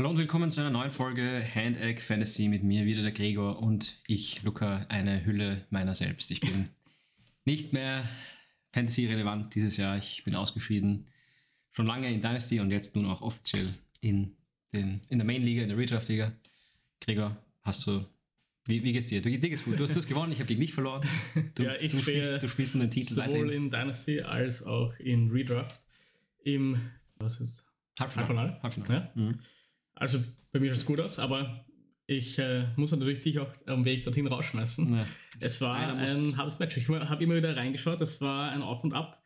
Hallo und willkommen zu einer neuen Folge Hand Egg Fantasy mit mir, wieder der Gregor und ich, Luca, eine Hülle meiner selbst. Ich bin nicht mehr Fantasy-relevant dieses Jahr. Ich bin ausgeschieden. Schon lange in Dynasty und jetzt nun auch offiziell in, den, in der Main-Liga, in der Redraft-Liga. Gregor, hast du. Wie, wie geht's dir? Du, dir geht's gut. Du hast, du hast gewonnen, ich habe gegen dich verloren. Du, ja, ich du, spielst, du spielst um den Titel sowohl weiterhin. in Dynasty als auch in Redraft im was ist Halbfinale. Halbfinale. Ja? Mhm. Also bei mir sieht es gut aus, aber ich äh, muss natürlich dich auch am Weg dorthin rausschmeißen. Ja. Es war ein hartes Match. Ich habe immer wieder reingeschaut. Es war ein Auf und Ab,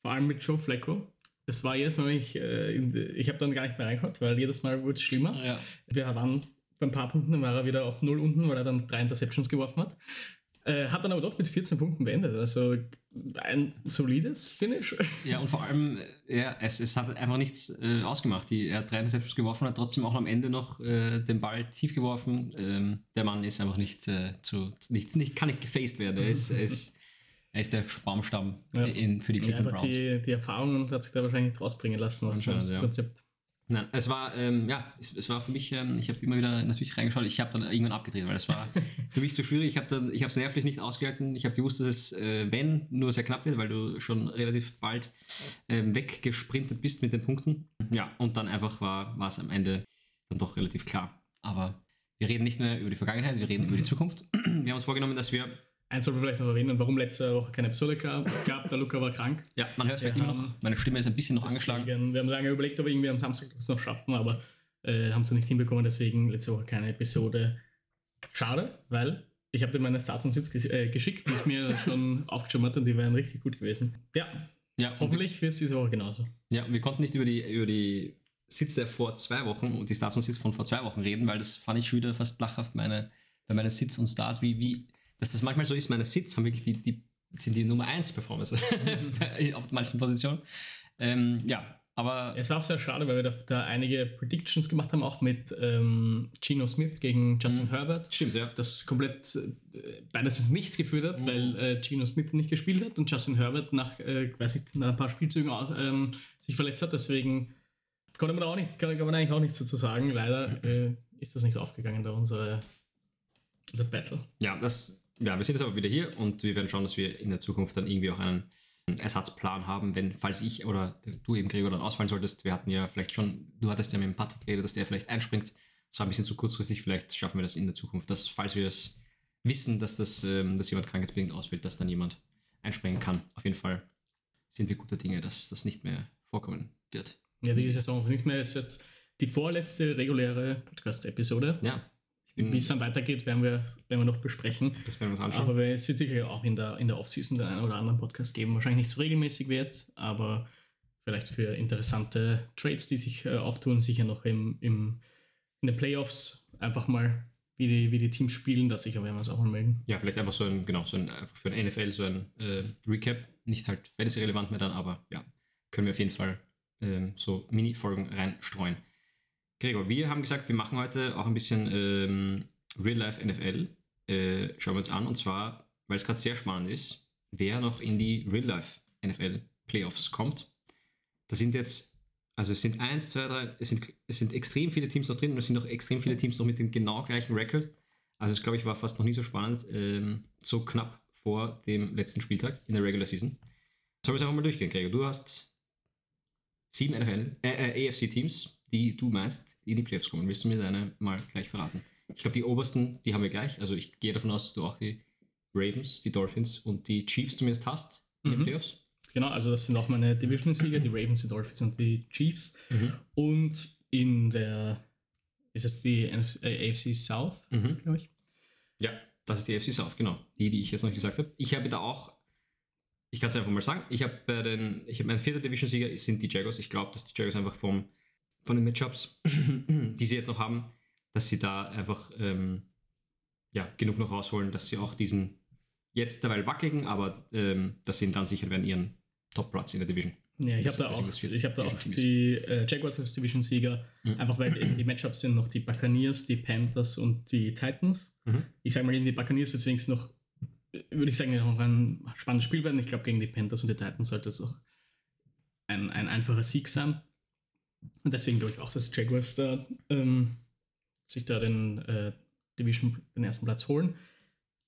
vor allem mit Joe Flacco. Es war jedes Mal, wenn ich, äh, ich habe dann gar nicht mehr reingeschaut, weil jedes Mal wurde es schlimmer. Ja. Wir waren bei ein paar Punkten, dann war er wieder auf Null unten, weil er dann drei Interceptions geworfen hat. Äh, hat dann aber doch mit 14 Punkten beendet. Also ein solides Finish. Ja, und vor allem, äh, ja, es, es hat einfach nichts äh, ausgemacht. Die, er hat drei Interceptions geworfen, hat trotzdem auch am Ende noch äh, den Ball tief geworfen. Ähm, der Mann ist einfach nicht äh, zu, nicht, nicht, kann nicht gefaced werden. Er ist, er ist, er ist der Baumstamm Ja. in, für die Ja, Cleveland einfach Browns. die, die Erfahrungen hat sich da wahrscheinlich nicht rausbringen lassen aus dem ja. Konzept. Nein, es war, ähm, ja, es, es war für mich, ähm, ich habe immer wieder natürlich reingeschaut, ich habe dann irgendwann abgedreht, weil es war für mich zu schwierig. Ich habe dann, ich habe es nervlich nicht ausgehalten. Ich habe gewusst, dass es, äh, wenn, nur sehr knapp wird, weil du schon relativ bald ähm, weggesprintet bist mit den Punkten. Ja, und dann einfach war war es am Ende dann doch relativ klar. Aber wir reden nicht mehr über die Vergangenheit, wir reden über die Zukunft. Wir haben uns vorgenommen, dass wir, Eins sollten wir vielleicht noch erwähnen, warum letzte Woche keine Episode gab. gab der Luca war krank. ja, man hört es vielleicht immer noch, meine Stimme ist ein bisschen noch angeschlagen. Deswegen, wir haben lange überlegt, ob wir irgendwie am Samstag das noch schaffen, aber äh, haben es nicht hinbekommen. Deswegen letzte Woche keine Episode. Schade, weil ich habe dir meine Starts und Sits ges äh, geschickt, die ich mir schon aufgeschrieben hatte und die wären richtig gut gewesen. Ja, Ja, hoffentlich wird es diese Woche genauso. Ja, wir konnten nicht über die, über die Sits der vor zwei Wochen und die Starts und Sits von vor zwei Wochen reden, weil das fand ich schon wieder fast lachhaft, meine, bei meinen Sits und Start, wie, wie, dass das manchmal so ist, meine Sits haben wirklich die, die sind die Nummer 1 Performance auf manchen Positionen. Ähm, ja, aber Es war auch sehr schade, weil wir da, da einige Predictions gemacht haben, auch mit ähm, Geno Smith gegen Justin Mhm. Herbert. stimmt, ja. das komplett äh, beides ins Nichts geführt hat, Mhm. weil äh, Geno Smith nicht gespielt hat und Justin Herbert nach, äh, weiß nicht, nach ein paar Spielzügen aus, ähm, sich verletzt hat. Deswegen konnte man da auch nicht, kann, kann man eigentlich auch nichts dazu sagen. Leider äh, ist das nicht aufgegangen, da unsere, unser Battle. Ja, das, ja, wir sind jetzt aber wieder hier und wir werden schauen, dass wir in der Zukunft dann irgendwie auch einen Ersatzplan haben, wenn, falls ich oder du eben Gregor dann ausfallen solltest. Wir hatten ja vielleicht schon, du hattest ja mit dem Patrick geredet, dass der vielleicht einspringt. Das war ein bisschen zu kurzfristig, vielleicht schaffen wir das in der Zukunft, dass, falls wir das wissen, dass, das, ähm, dass jemand krankheitsbedingt ausfällt, dass dann jemand einspringen kann. Auf jeden Fall sind wir guter Dinge, dass das nicht mehr vorkommen wird. Ja, die Saison nicht mehr ist jetzt die vorletzte reguläre Podcast-Episode. Ja, Wie es dann weitergeht, werden wir, werden wir noch besprechen. das werden wir uns anschauen. Aber es wird sicher auch in der, in der Offseason den einen oder anderen Podcast geben. Wahrscheinlich nicht so regelmäßig wie jetzt, aber vielleicht für interessante Trades, die sich äh, auftun, sicher noch im, im, in den Playoffs einfach mal, wie die, wie die Teams spielen, da sicher werden wir uns auch mal melden. Ja, vielleicht einfach so ein, genau, so ein, einfach für ein NFL so ein äh, Recap. Nicht halt fantasy relevant mehr dann, aber ja, können wir auf jeden Fall ähm, so Mini-Folgen reinstreuen. Gregor, wir haben gesagt, wir machen heute auch ein bisschen ähm, Real-Life NFL. Äh, schauen wir uns an. Und zwar, weil es gerade sehr spannend ist, wer noch in die Real-Life NFL Playoffs kommt. Da sind jetzt, also es sind eins, zwei, drei, es sind, es sind extrem viele Teams noch drin und es sind auch extrem viele Teams noch mit dem genau gleichen Record. Also es glaube ich war fast noch nie so spannend, ähm, so knapp vor dem letzten Spieltag in der Regular Season. Sollen wir es einfach mal durchgehen, Gregor? Du hast sieben NFL, äh, äh, AFC-Teams, die du meinst, in die Playoffs kommen. Willst du mir deine mal gleich verraten? Ich glaube, die obersten, die haben wir gleich. Also ich gehe davon aus, dass du auch die Ravens, die Dolphins und die Chiefs zumindest hast in den Mhm. Playoffs. Genau, also das sind auch meine Division-Sieger, die Ravens, die Dolphins und die Chiefs. Und in der, ist es die NFC, äh, AFC South, Mhm. glaube ich. Ja, das ist die AFC South, genau. Die, die ich jetzt noch gesagt habe. Ich habe da auch, ich kann es einfach mal sagen, ich habe bei den, ich habe mein vierter Division-Sieger sind die Jaguars. Ich glaube, dass die Jaguars einfach vom, von den Matchups, die sie jetzt noch haben, dass sie da einfach ähm, ja, genug noch rausholen, dass sie auch diesen jetzt derweil wackeligen, aber ähm, dass sie ihn dann sicher werden, ihren Top-Platz in der Division. Ja, ich habe da auch, ich hab da auch die äh, Jaguars als Division-Sieger, Mhm. einfach weil eben die Matchups sind noch die Buccaneers, die Panthers und die Titans. Mhm. Ich sage mal, gegen die Buccaneers wird es wenigstens noch, würde ich sagen, noch ein spannendes Spiel werden. Ich glaube, gegen die Panthers und die Titans sollte es auch ein, ein einfacher Sieg sein. Und deswegen glaube ich auch, dass Jaguars da ähm, sich da den äh, Division den ersten Platz holen.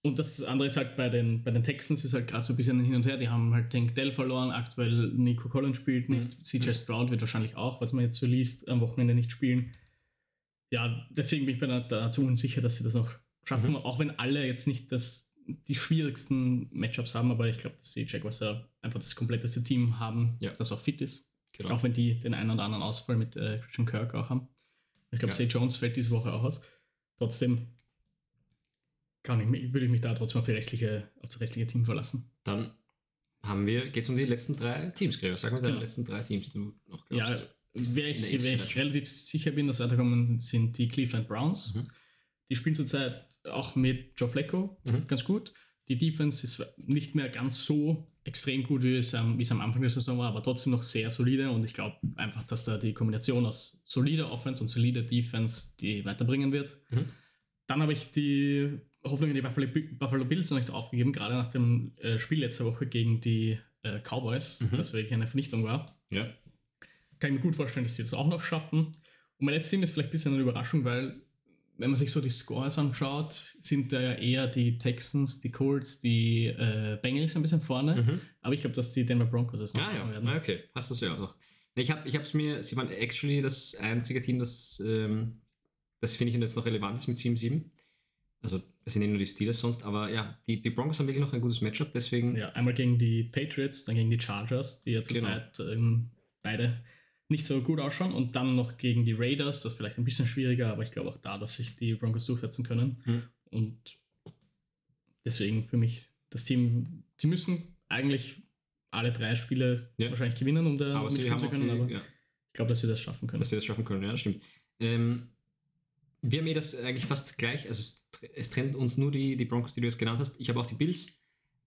Und das andere ist halt bei den, bei den Texans ist halt gerade so ein bisschen hin und her. Die haben halt Tank Dell verloren, aktuell Nico Collins spielt nicht, Mhm. CJ Stroud wird wahrscheinlich auch, was man jetzt so liest, am Wochenende nicht spielen. Ja, deswegen bin ich mir da, dazu unsicher, dass sie das noch schaffen, Mhm. auch wenn alle jetzt nicht das, die schwierigsten Matchups haben, aber ich glaube, dass die Jaguars ja einfach das kompletteste Team haben, Ja. das auch fit ist. Genau. Auch wenn die den einen oder anderen Ausfall mit äh, Christian Kirk auch haben. Ich glaube, Ja. Zay Jones fällt diese Woche auch aus. Trotzdem kann ich, mich- würde ich mich da trotzdem auf, die restliche, auf das restliche Team verlassen. Dann haben wir, geht es um die letzten drei Teams, Gregor. Sag mal deine Genau. letzten drei Teams, die du noch Ja, glaubst. wer ich, wer ich relativ sicher bin, dass weiterkommen, sind die Cleveland Browns. Mhm. Die spielen zurzeit auch mit Joe Flacco Mhm. ganz gut. Die Defense ist nicht mehr ganz so extrem gut, wie es, am- wie es am Anfang der Saison war, aber trotzdem noch sehr solide. Und ich glaube einfach, dass da die Kombination aus solider Offense und solider Defense die weiterbringen wird. Mhm. Dann habe ich die Hoffnung in die Buffalo, Buffalo Bills noch nicht aufgegeben, gerade nach dem äh, Spiel letzte Woche gegen die äh, Cowboys, Mhm. das wirklich eine Vernichtung war Ja. kann ich mir gut vorstellen, dass sie das auch noch schaffen. Und mein letztes Team ist vielleicht ein bisschen eine Überraschung, weil wenn man sich so die Scores anschaut, sind da ja eher die Texans, die Colts, die äh, Bengals ein bisschen vorne. Mhm. Aber ich glaube, dass die Denver Broncos das noch Ah ja, werden. Ah, okay. Hast du es ja auch. Ich habe ich es mir, sie waren actually das einzige Team, das, ähm, das finde ich jetzt noch relevant ist mit 7-7. Also, das sind eh nur die Steelers sonst, aber ja, die, die Broncos haben wirklich noch ein gutes Matchup, deswegen. Ja, einmal gegen die Patriots, dann gegen die Chargers, die ja Genau. zurzeit ähm, beide nicht so gut ausschauen. Und dann noch gegen die Raiders, das ist vielleicht ein bisschen schwieriger, aber ich glaube auch da, dass sich die Broncos durchsetzen können. Mhm. Und deswegen für mich das Team, sie müssen eigentlich alle drei Spiele Ja. wahrscheinlich gewinnen, um da aber sie mitspielen haben zu können. aber die, ja, ich glaube, dass sie das schaffen können. dass sie das schaffen können, ja, stimmt. Ähm, wir haben eh das eigentlich fast gleich, also es, es trennt uns nur die, die Broncos, die du jetzt genannt hast. Ich habe auch die Bills,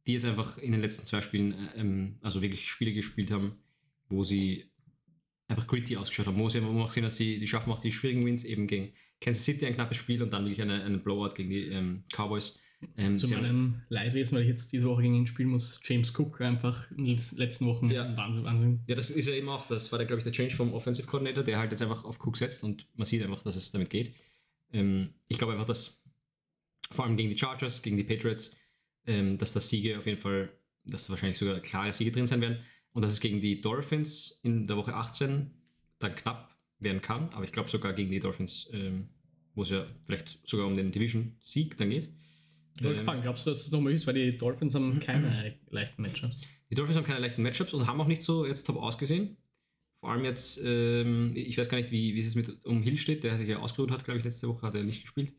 die jetzt einfach in den letzten zwei Spielen, äh, ähm, also wirklich Spiele gespielt haben, wo sie einfach gritty ausgeschaut haben, wo man auch sehen, dass sie, die schaffen auch die schwierigen Wins eben gegen Kansas City ein knappes Spiel und dann wirklich eine, einen Blowout gegen die ähm, Cowboys. Ähm, Zu meinem Leidwesen, weil ich jetzt diese Woche gegen ihn spielen muss, James Cook einfach in den letzten Wochen Ja. Wahnsinn, Wahnsinn. Ja, das ist ja eben auch, das war, glaube ich, der Change vom Offensive Coordinator, der halt jetzt einfach auf Cook setzt und man sieht einfach, dass es damit geht. Ähm, ich glaube einfach, dass vor allem gegen die Chargers, gegen die Patriots, ähm, dass das Siege auf jeden Fall, dass wahrscheinlich sogar klare Siege drin sein werden und dass es gegen die Dolphins in der Woche 18 dann knapp werden kann, aber ich glaube sogar gegen die Dolphins, ähm, wo es ja vielleicht sogar um den Division-Sieg dann geht. Ich Ähm, fragen, glaubst du, dass das noch möglich ist, weil die Dolphins haben keine leichten Matchups? Die Dolphins haben keine leichten Matchups und haben auch nicht so jetzt top ausgesehen. Vor allem jetzt, ähm, ich weiß gar nicht, wie, wie es mit um Hill steht, der sich ja ausgeruht hat, glaube ich, letzte Woche hat er nicht gespielt.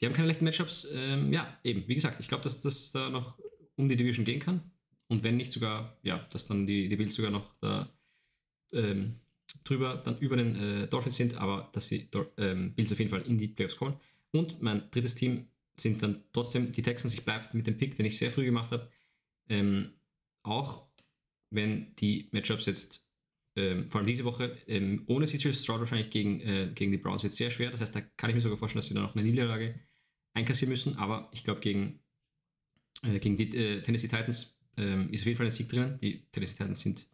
Die haben keine leichten Matchups. Ähm, ja, eben, wie gesagt, ich glaube, dass das da noch um die Division gehen kann. Und wenn nicht sogar, ja, dass dann die, die Bills sogar noch da ähm, drüber, dann über den äh, Dolphins sind, aber dass die ähm, Bills auf jeden Fall in die Playoffs kommen. Und mein drittes Team sind dann trotzdem die Texans. Ich bleibe mit dem Pick, den ich sehr früh gemacht habe. Ähm, auch wenn die Matchups jetzt, ähm, vor allem diese Woche, ähm, ohne CJ Stroud wahrscheinlich gegen, äh, gegen die Browns wird sehr schwer. Das heißt, da kann ich mir sogar vorstellen, dass sie dann noch eine Niederlage einkassieren müssen. Aber ich glaube, gegen, äh, gegen die äh, Tennessee Titans ähm, ist auf jeden Fall ein Sieg drinnen. Die Tennessee Titans sind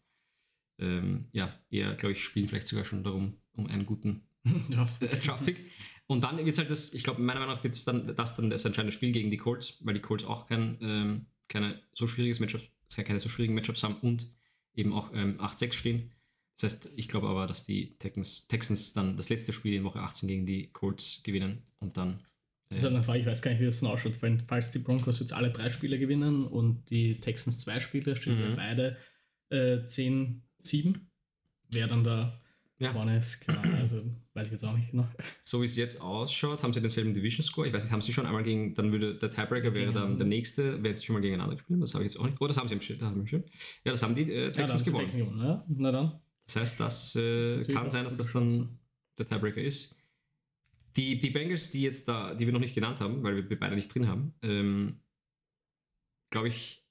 ähm, ja eher, glaube ich, spielen vielleicht sogar schon darum, um einen guten Draft-Pick. Und dann wird es halt das, ich glaube, meiner Meinung nach wird es dann das dann das entscheidende Spiel gegen die Colts, weil die Colts auch kein, ähm, keine so schwieriges Matchup, keine so schwierigen Matchups haben und eben auch ähm, 8-6 stehen. Das heißt, ich glaube aber, dass die Texans, Texans dann das letzte Spiel in Woche 18 gegen die Colts gewinnen und dann. Das ist halt eine Frage, ich weiß gar nicht, wie das dann ausschaut. Falls die Broncos jetzt alle drei Spiele gewinnen und die Texans zwei Spiele, steht Mhm. ja beide äh, 10-7. Wer dann da Ja. vorne ist, Ahnung, also weiß ich jetzt auch nicht genau. so wie es jetzt ausschaut, haben sie denselben Division Score. Ich weiß nicht, haben sie schon einmal gegen, dann würde der Tiebreaker wäre dann Gegen- der nächste, wenn sie schon mal gegeneinander gespielt. Das habe ich jetzt auch nicht. Oh, das haben sie im Schild. Das haben wir schon. Ja, das haben die äh, Ja, dann Texans sie gewonnen. Gewonnen, ja. Na dann. Das heißt, das Das äh, natürlich kann sein, dass das dann der Tiebreaker ist. Die, die Bengals, die jetzt da, die wir noch nicht genannt haben, weil wir beide nicht drin haben, ähm, glaube ich,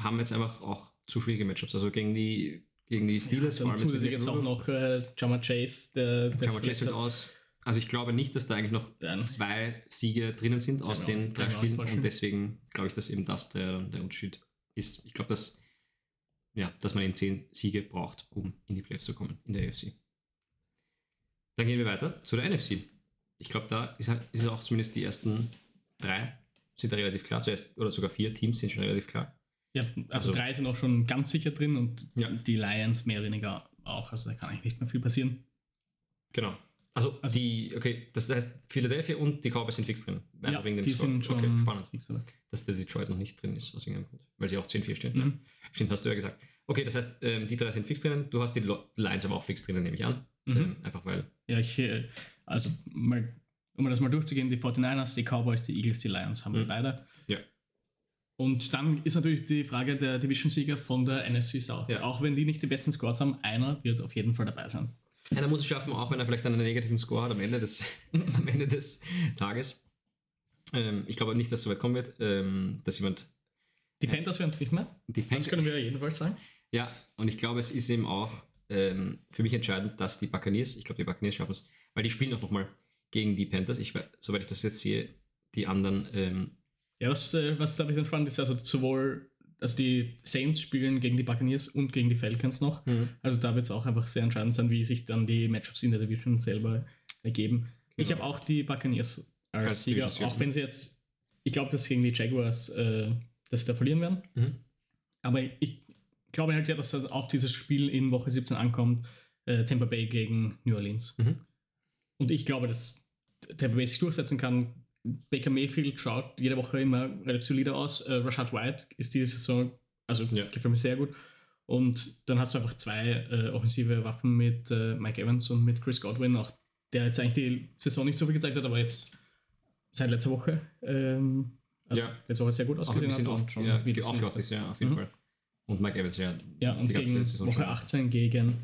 haben jetzt einfach auch zu schwierige Matchups. Also gegen die, gegen die Steelers, ja, vor allem zusätzlich mit jetzt auch noch äh, Jama Chase, der, der Jamar Chase fällt aus. Also ich glaube nicht, dass da eigentlich noch Dann- zwei Siege drinnen sind aus mir den drei Spielen und deswegen glaube ich, dass eben das der, der Unterschied ist. Ich glaube, dass, ja, dass man eben zehn Siege braucht, um in die Playoffs zu kommen in der AFC. Dann gehen wir weiter zu der NFC. Ich glaube, da ist, halt- ist auch zumindest die ersten drei sind da relativ klar. Zuerst, oder sogar vier Teams sind schon relativ klar. Ja, also, Also- drei sind auch schon ganz sicher drin und Ja. die Lions mehr oder weniger auch. Also da kann eigentlich nicht mehr viel passieren. Genau. Also, Also- die, okay, das heißt, Philadelphia und die Cowboys sind fix drin. Ja, wegen dem die Score. sind schon Okay, spannend. fix. Dass der Detroit noch nicht drin ist, aus irgendeinem Grund. Weil sie auch 10-4 stehen. Mhm. Ja. Stimmt, hast du ja gesagt. Okay, das heißt, ähm, die drei sind fix drinnen. Du hast die Lions aber auch fix drinnen, nehme ich an. Mhm. Ähm, einfach weil. Ja, ich, äh, also mal, um das mal durchzugehen, die 49ers, die Cowboys, die Eagles, die Lions haben wir Mhm. beide. Ja. Und dann ist natürlich die Frage der Division-Sieger von der NFC South. Ja. Auch wenn die nicht die besten Scores haben, einer wird auf jeden Fall dabei sein. Einer muss es schaffen, auch wenn er vielleicht einen negativen Score hat am Ende des, am Ende des Tages. Ähm, ich glaube nicht, dass es so weit kommen wird, ähm, dass jemand Die Panthers werden es nicht mehr. die Das Panthers. können wir jedenfalls sagen. Ja, und ich glaube, es ist eben auch ähm, für mich entscheidend, dass die Buccaneers, ich glaube, die Buccaneers schaffen es, weil die spielen auch nochmal gegen die Panthers. Ich, we- soweit ich das jetzt sehe, die anderen, ähm, Ja, was, äh, was glaube ich dann spannend ist, also sowohl, also die Saints spielen gegen die Buccaneers und gegen die Falcons noch. Also da wird es auch einfach sehr entscheidend sein, wie sich dann die Matchups in der Division selber ergeben. Ich Genau. habe auch die Buccaneers als Als Sieger, auch wenn sie jetzt, ich glaube, dass gegen die Jaguars, äh, dass sie da verlieren werden. Mhm. Aber ich glaube halt ja, dass das auf dieses Spiel in Woche 17 ankommt, äh, Tampa Bay gegen New Orleans. Mhm. Und ich glaube, dass Tampa Bay sich durchsetzen kann. Baker Mayfield schaut jede Woche immer relativ solide aus. Äh, Rashad White ist diese Saison, also Ja. gefällt mir sehr gut. Und dann hast du einfach zwei äh, offensive Waffen mit äh, Mike Evans und mit Chris Godwin, auch der jetzt eigentlich die Saison nicht so viel gezeigt hat, aber jetzt seit letzter Woche, ähm, also Ja. letzte Woche sehr gut ausgesehen hat. und schon ja, wie das nicht- ist, ja, auf jeden Mhm. Fall. Und Mike Evans, ja. Ja, und die ganze gegen Saison Woche schon. 18 gegen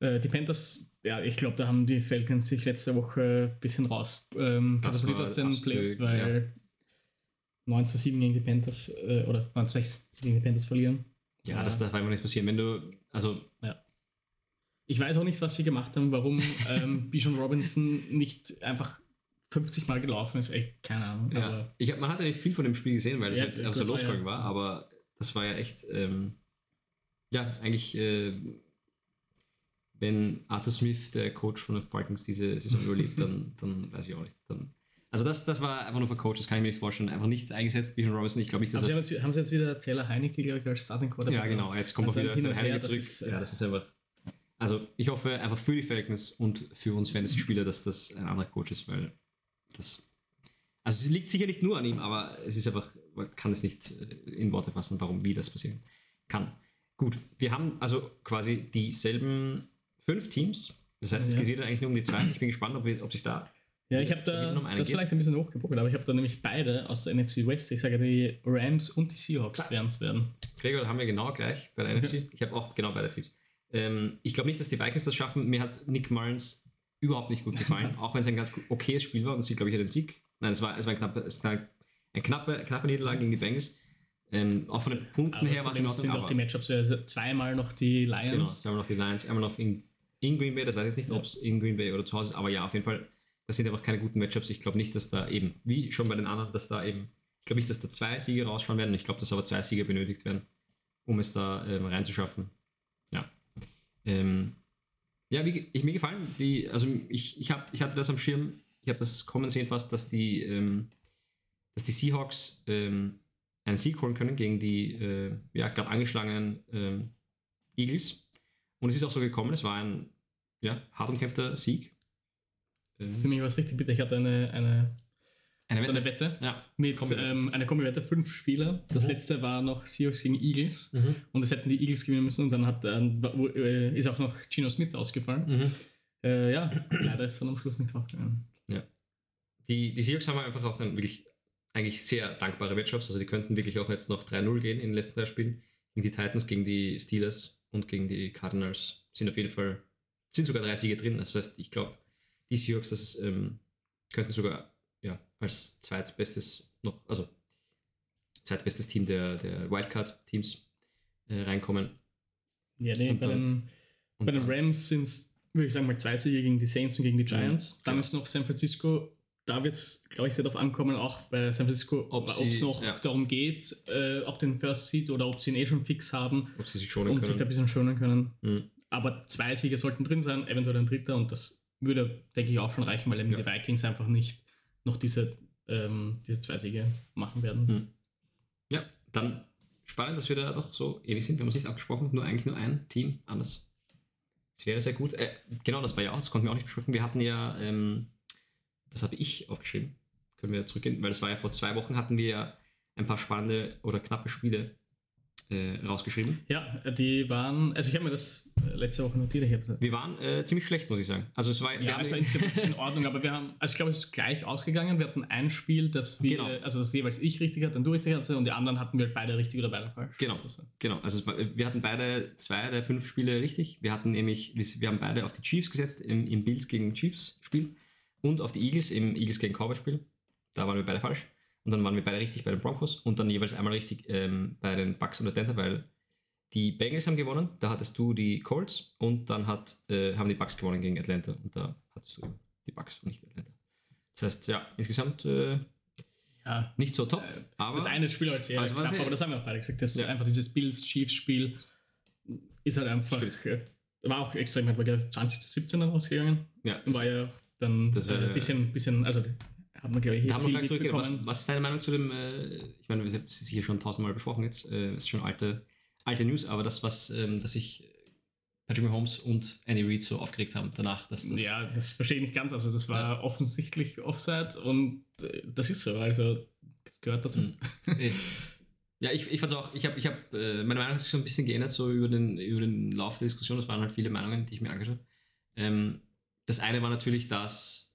äh, die Panthers, ja, ich glaube, da haben die Falcons sich letzte Woche ein bisschen raus ähm, Das katapultiert aus den Playoffs, weil 9 zu 7 gegen die Panthers äh, oder 9 zu 6 gegen die Panthers verlieren. Ja, das darf einfach nichts passieren. Wenn du, also, Ich weiß auch nicht, was sie gemacht haben, warum ähm, Bijan Robinson nicht einfach 50 Mal gelaufen ist. Echt, keine Ahnung. ja, ich hab, man hat ja nicht viel von dem Spiel gesehen, weil es Ja, halt das auch so war low-scoring ja- war, aber das war ja echt, ähm, ja, eigentlich, äh, wenn Arthur Smith, der Coach von den Falcons, diese Saison überlebt, dann, dann weiß ich auch nicht. Dann, also das, das war einfach nur für Coach, das kann ich mir nicht vorstellen. Einfach nicht eingesetzt, Bijan Robinson. Ich glaube nicht, dass haben sie, jetzt, haben sie jetzt wieder Taylor Heinecke, glaube ich, als Starting Quarterback? Ja, genau. Jetzt kommt Also auch wieder das zurück. ist, äh, ja, das ist einfach. Also, ich hoffe einfach für die Falcons und für uns Fantasy-Spieler, dass das ein anderer Coach ist, weil das. Also, es liegt sicher nicht nur an ihm, aber es ist einfach, man kann es nicht äh, in Worte fassen, warum, wie das passieren kann. Gut, wir haben also quasi dieselben fünf Teams. Das heißt, es Ja. geht eigentlich nur um die zwei. Ich bin gespannt, ob, wir, ob sich da. Ja, ich habe da um das geht. vielleicht ein bisschen hochgepokert, aber ich habe da nämlich beide aus der NFC West. Ich sage, die Rams und die Seahawks werden es werden. Gregor, da haben wir genau gleich bei der NFC. Ich habe auch genau beide Teams. Ähm, ich glaube nicht, dass die Vikings das schaffen. Mir hat Nick Mullins überhaupt nicht gut gefallen, auch wenn es ein ganz okayes Spiel war und sie, glaube ich, hat den Sieg. Nein, es war, es war ein knappe, es war eine knappe, knappe Niederlage gegen die Bengals. Ähm, auch von den Punkten her war es in Ordnung, sind auch die Matchups, also zweimal noch die genau, Lions. zweimal noch die Lions, einmal noch in, in Green Bay, das weiß ich jetzt nicht, Ja. ob es in Green Bay oder zu Hause ist, aber ja, auf jeden Fall, das sind einfach keine guten Matchups. Ich glaube nicht, dass da eben, wie schon bei den anderen, dass da eben, ich glaube nicht, dass da zwei Siege rausschauen werden. Ich glaube, dass aber zwei Siege benötigt werden, um es da ähm, reinzuschaffen. Ja. Ähm, ja, wie, ich, mir gefallen, die, also ich, ich, hab, ich hatte das am Schirm, ich habe das kommen sehen fast, dass die, ähm, dass die Seahawks ähm, einen Sieg holen können gegen die äh, ja, gerade angeschlagenen ähm, Eagles. Und es ist auch so gekommen, es war ein ja, hart umkämpfter Sieg. Ähm, Für mich war es richtig bitter. Ich hatte eine, eine, eine so eine Wette Ja. mit Kombi-Wette. ähm, einer Kombi-Wette, fünf Spieler. Das Mhm. letzte war noch Seahawks gegen Eagles. Mhm. Und es hätten die Eagles gewinnen müssen. Und dann hat, ähm, äh, ist auch noch Gino Smith ausgefallen. Mhm. Äh, ja, leider ist dann am Schluss nicht aufgegangen. Die, die Seahawks haben einfach auch ein wirklich eigentlich sehr dankbare Matchups. Also die könnten wirklich auch jetzt noch 3-0 gehen in den letzten drei Spielen. Gegen die Titans, gegen die Steelers und gegen die Cardinals sind auf jeden Fall, sind sogar drei Siege drin. Das heißt, ich glaube, die Seahawks das, ähm, könnten sogar ja, als zweitbestes noch, also zweitbestes Team der, der Wildcard-Teams äh, reinkommen. Ja, nee, Und bei, dann- den, bei den dann- Rams sind es, würde ich sagen, mal zwei Siege gegen die Saints und gegen die Giants. dann klar. ist noch San Francisco. Da wird es, glaube ich, sehr darauf ankommen, auch bei San Francisco, Ob es noch ja. darum geht, äh, auf den First Seed oder ob sie ihn eh schon fix haben ob sie sich schonen und sich da ein können. bisschen schonen können. Mhm. Aber zwei Siege sollten drin sein, eventuell ein dritter und das würde, denke ich, auch schon reichen, weil eben Ja. die Vikings einfach nicht noch diese, ähm, diese zwei Siege machen werden. Hm. Ja, dann spannend, dass wir da doch so ähnlich sind. Wir haben uns nicht abgesprochen, nur eigentlich nur ein Team anders. Das wäre sehr gut. Äh, genau, das war ja auch, das konnten wir auch nicht besprechen. Wir hatten ja, ähm, das habe ich aufgeschrieben, können wir zurückgehen, weil das war ja vor zwei Wochen, hatten wir ja ein paar spannende oder knappe Spiele äh, rausgeschrieben. Ja, die waren, also ich habe mir das äh, letzte Woche notiert. Ich Wir waren äh, ziemlich schlecht, muss ich sagen. Also es war, Ja, es war in Ordnung, aber wir haben, also ich glaube, es ist gleich ausgegangen. Wir hatten ein Spiel, das wir, Genau. also das jeweils ich richtig hatte und du richtig hatte und die anderen hatten wir beide richtig oder beide falsch. Genau. Also, Genau, also war, wir hatten beide zwei der fünf Spiele richtig. Wir hatten nämlich, wir haben beide auf die Chiefs gesetzt im, im Bills gegen Chiefs Spiel und auf die Eagles im Eagles gegen Cowboys Spiel. Da waren wir beide falsch. Und dann waren wir beide richtig bei den Broncos und dann jeweils einmal richtig ähm, bei den Bucks und Atlanta, weil die Bengals haben gewonnen. Da hattest du die Colts und dann hat, äh, haben die Bucks gewonnen gegen Atlanta und da hattest du die Bucks und nicht Atlanta. Das heißt, ja, insgesamt äh, ja, nicht so top. Äh, aber das eine Spiel war jetzt sehr Also knapp, aber das haben wir auch beide gesagt. Das Ja. ist einfach dieses Bills-Chiefs-Spiel ist halt einfach, Stimmt. war auch extrem, hat man glaube ich 20 zu 17 dann ausgegangen. ja, War ja dann äh, ein bisschen, bisschen, also hat man glaube ich Da hier haben wir viel gleich zurückgeredet. Was, was ist deine Meinung zu dem, äh, ich meine, wir haben es hier schon tausendmal besprochen jetzt, äh, ist schon alte, alte News, aber das, was, ähm, dass sich Patrick Mahomes und Andy Reid so aufgeregt haben danach, dass das, ja, das verstehe ich nicht ganz. Also das war offensichtlich Offside und äh, das ist so. Also das gehört dazu. Eh. Ja, ich, ich fand auch, ich habe, ich hab, äh, meine Meinung hat sich schon ein bisschen geändert, so über den, über den Lauf der Diskussion. Das waren halt viele Meinungen, die ich mir angeschaut habe. Ähm, das eine war natürlich, dass,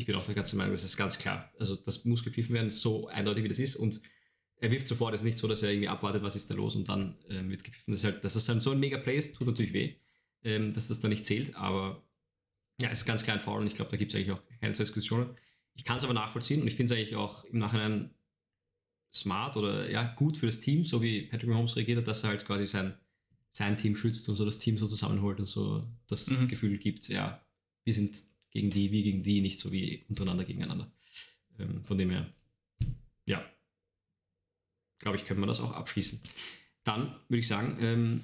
ich bin auch der ganzen Meinung, das ist ganz klar. Also, das muss gepfiffen werden, so eindeutig wie das ist. Und er wirft sofort, es ist nicht so, dass er irgendwie abwartet, was ist da los und dann ähm, wird gepfiffen. Das ist halt, dass das dann so ein Mega-Play ist, tut natürlich weh, ähm, dass das dann nicht zählt, aber ja, es ist ganz klar ein Foul und ich glaube, da gibt es eigentlich auch keine zwei Diskussionen. Ich kann es aber nachvollziehen und ich finde es eigentlich auch im Nachhinein smart oder ja, gut für das Team, so wie Patrick Mahomes reagiert hat, dass er halt quasi sein, sein Team schützt und so das Team so zusammenholt und so das Mhm. Gefühl gibt, ja, wir sind gegen die, wir gegen die, nicht so wie untereinander gegeneinander. Ähm, von dem her, ja, glaube ich, können wir das auch abschließen. Dann würde ich sagen, ähm,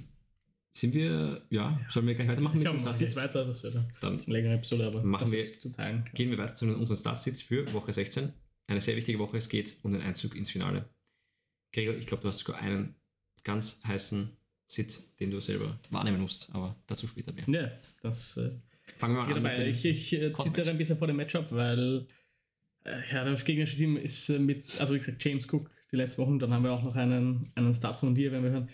sind wir, ja, sollen wir gleich weitermachen Ich mit man Startsits? jetzt weiter, das wird eine Dann bisschen längere Episode, aber Machen das wir- zu teilen. gehen wir weiter zu unseren Startsits für Woche 16. Eine sehr wichtige Woche. Es geht um den Einzug ins Finale. Gregor, ich glaube, du hast sogar einen ganz heißen Sit, den du selber wahrnehmen musst, aber dazu später mehr. Ja, das äh, Fangen wir mal an. Ich, ich äh, zittere ein bisschen vor dem Matchup, weil äh, ja, das gegnerische Team ist äh, mit, also wie gesagt, James Cook die letzten Wochen, dann haben wir auch noch einen, einen Start von dir, wenn wir hören.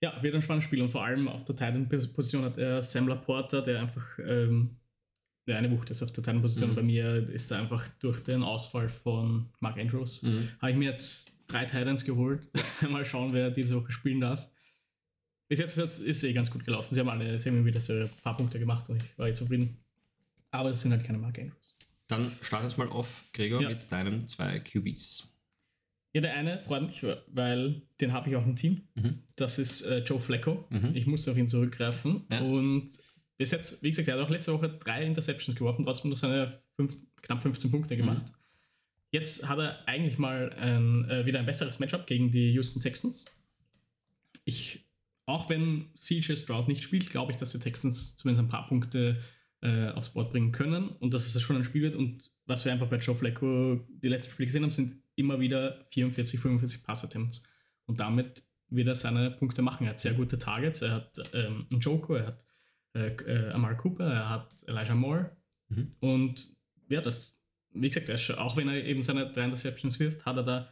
Ja, wird ein spannendes Spiel und vor allem auf der Titan-Position hat er Sam Laporta, der einfach ähm, ja, eine Wucht ist auf der Titan-Position. Mhm. Bei mir ist er einfach durch den Ausfall von Mark Andrews. Mhm. Habe ich mir jetzt drei Titans geholt. Mal schauen, wer diese Woche spielen darf. Bis jetzt ist es eh ganz gut gelaufen. Sie haben alle, sie haben wieder so ein paar Punkte gemacht und ich war jetzt zufrieden. Aber es sind halt keine Mark Andrews. Dann start uns mal auf, Gregor, Ja. mit deinen zwei QBs. Ja, der eine freut mich, weil den habe ich auch im Team. Mhm. Das ist äh, Joe Flacco. Mhm. Ich musste auf ihn zurückgreifen. Ja. Und bis jetzt, wie gesagt, er hat auch letzte Woche drei Interceptions geworfen, trotzdem noch seine fünf, knapp 15 Punkte gemacht. Mhm. Jetzt hat er eigentlich mal ein, äh, wieder ein besseres Matchup gegen die Houston Texans. Ich, auch wenn CJ Stroud nicht spielt, glaube ich, dass die Texans zumindest ein paar Punkte äh, aufs Board bringen können und dass es schon ein Spiel wird. Und was wir einfach bei Joe Flacco die letzten Spiele gesehen haben, sind immer wieder 44, 45 Passattempts. Und damit wird er seine Punkte machen. Er hat sehr gute Targets. Er hat ähm, einen Joko, er hat äh, äh, Amari Cooper, er hat Elijah Moore. Mhm. Und ja, das, wie gesagt, auch wenn er eben seine drei Interceptions wirft, hat er da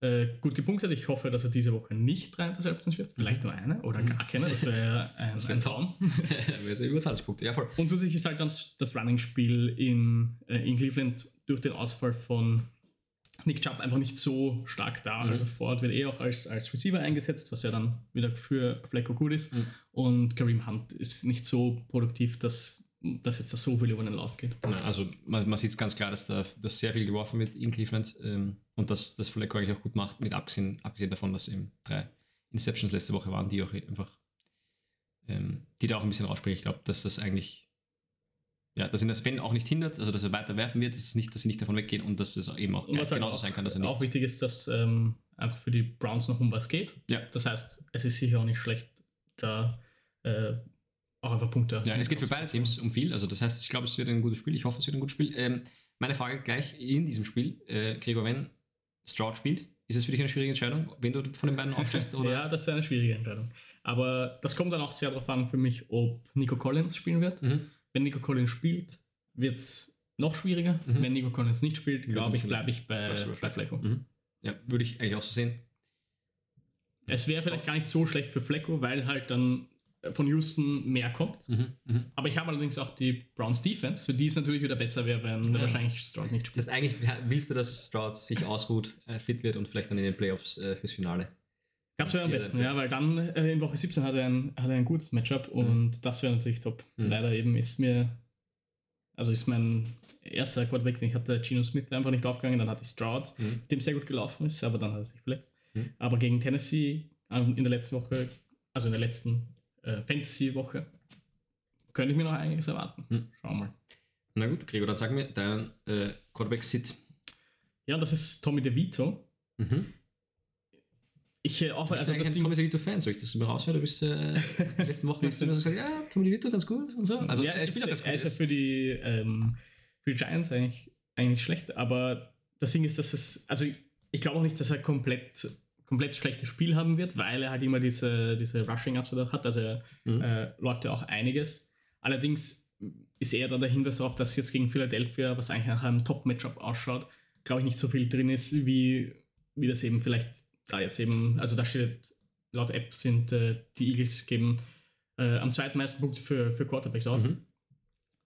äh, gut gepunktet. Ich hoffe, dass er diese Woche nicht drei Interceptions wirft, vielleicht nur eine oder gar keine. Das wäre ein, Das wär ein. Traum. Wäre über 20 Punkte, ja voll. Und zusätzlich ist halt dann das Running-Spiel in, äh, in Cleveland durch den Ausfall von Nick Chubb einfach nicht so stark da. Mhm. Also Ford wird eh auch als, als Receiver eingesetzt, was ja dann wieder für Flecko gut ist. Mhm. Und Kareem Hunt ist nicht so produktiv, dass, dass jetzt da so viel über den Lauf geht. Nein, also man, man sieht es ganz klar, dass da dass sehr viel geworfen wird in Cleveland ähm, und dass das Flacco eigentlich auch gut macht, mit abgesehen, abgesehen davon, dass eben drei Interceptions letzte Woche waren, die auch einfach, ähm, die da auch ein bisschen rausspringen. Ich glaube, dass das eigentlich, ja, dass ihn das, wenn auch nicht hindert, also dass er weiter werfen wird, es nicht, dass sie nicht davon weggehen und dass es eben auch halt genauso auch, sein kann, dass er auch nicht. wichtig ist, dass ähm, einfach für die Browns noch um was geht. Ja. Das heißt, es ist sicher auch nicht schlecht, da äh, auch einfach Punkte. Ja, es geht für beide Teams um viel. Also das heißt, ich glaube, es wird ein gutes Spiel. Ich hoffe, es wird ein gutes Spiel. Ähm, meine Frage gleich in diesem Spiel, äh, Gregor, wenn Stroud spielt, ist es für dich eine schwierige Entscheidung, wenn du von den beiden aufstellst? Oder? ja, das ist eine schwierige Entscheidung. Aber das kommt dann auch sehr darauf an für mich, ob Nico Collins spielen wird. Mhm. Wenn Nico Collins spielt, wird es noch schwieriger. Mhm. Wenn Nico Collins nicht spielt, glaube ich, bleibe ich bei bei Flecko. Mhm. Ja, würde ich eigentlich auch so sehen. Es wäre vielleicht gar nicht so schlecht für Flecko, weil halt dann von Houston mehr kommt. Mhm. Mhm. Aber ich habe allerdings auch die Browns Defense, für die es natürlich wieder besser wäre, wenn Ja. wahrscheinlich Stroud nicht spielt. Das heißt, eigentlich willst du, dass Stroud sich ausruht, äh, fit wird und vielleicht dann in den Playoffs äh, fürs Finale. Das wäre am besten, ja. weil dann äh, in Woche 17 hat er ein, hat er ein gutes Matchup und das wäre natürlich top. Mhm. Leider eben ist mir, also ist mein erster Quarterback, den ich hatte, Geno Smith, einfach nicht aufgegangen. Dann hatte ich Stroud, Mhm. dem sehr gut gelaufen ist, aber dann hat er sich verletzt. Mhm. Aber gegen Tennessee ähm, in der letzten Woche, also in der letzten äh, Fantasy-Woche, könnte ich mir noch einiges erwarten. Mhm. Schauen wir mal. Na gut, Gregor, dann sag mir dein äh, Quarterback-Sit. Ja, das ist Tommy DeVito. Mhm. Ich äh, auch, also ein Tommy DeVito-Fan, soll ich das mal raushören? Du bist äh, die letzten Wochen hast du immer so gesagt, ja, Tommy DeVito ganz gut und so. Also ja, er ist, ganz er ist ja für die, ähm, für die Giants eigentlich, eigentlich schlecht, aber das Ding ist, dass es, also ich glaube auch nicht, dass er komplett, komplett schlechtes Spiel haben wird, weil er halt immer diese, diese Rushing-Ups hat, also er Mhm. äh, läuft ja auch einiges. Allerdings ist eher dann der Hinweis darauf, dass jetzt gegen Philadelphia, was eigentlich nach einem Top-Matchup ausschaut, glaube ich nicht so viel drin ist, wie, wie das eben vielleicht da jetzt eben, also da steht, laut App sind äh, die Eagles geben äh, am zweitmeisten Punkte für, für Quarterbacks auf. Mhm.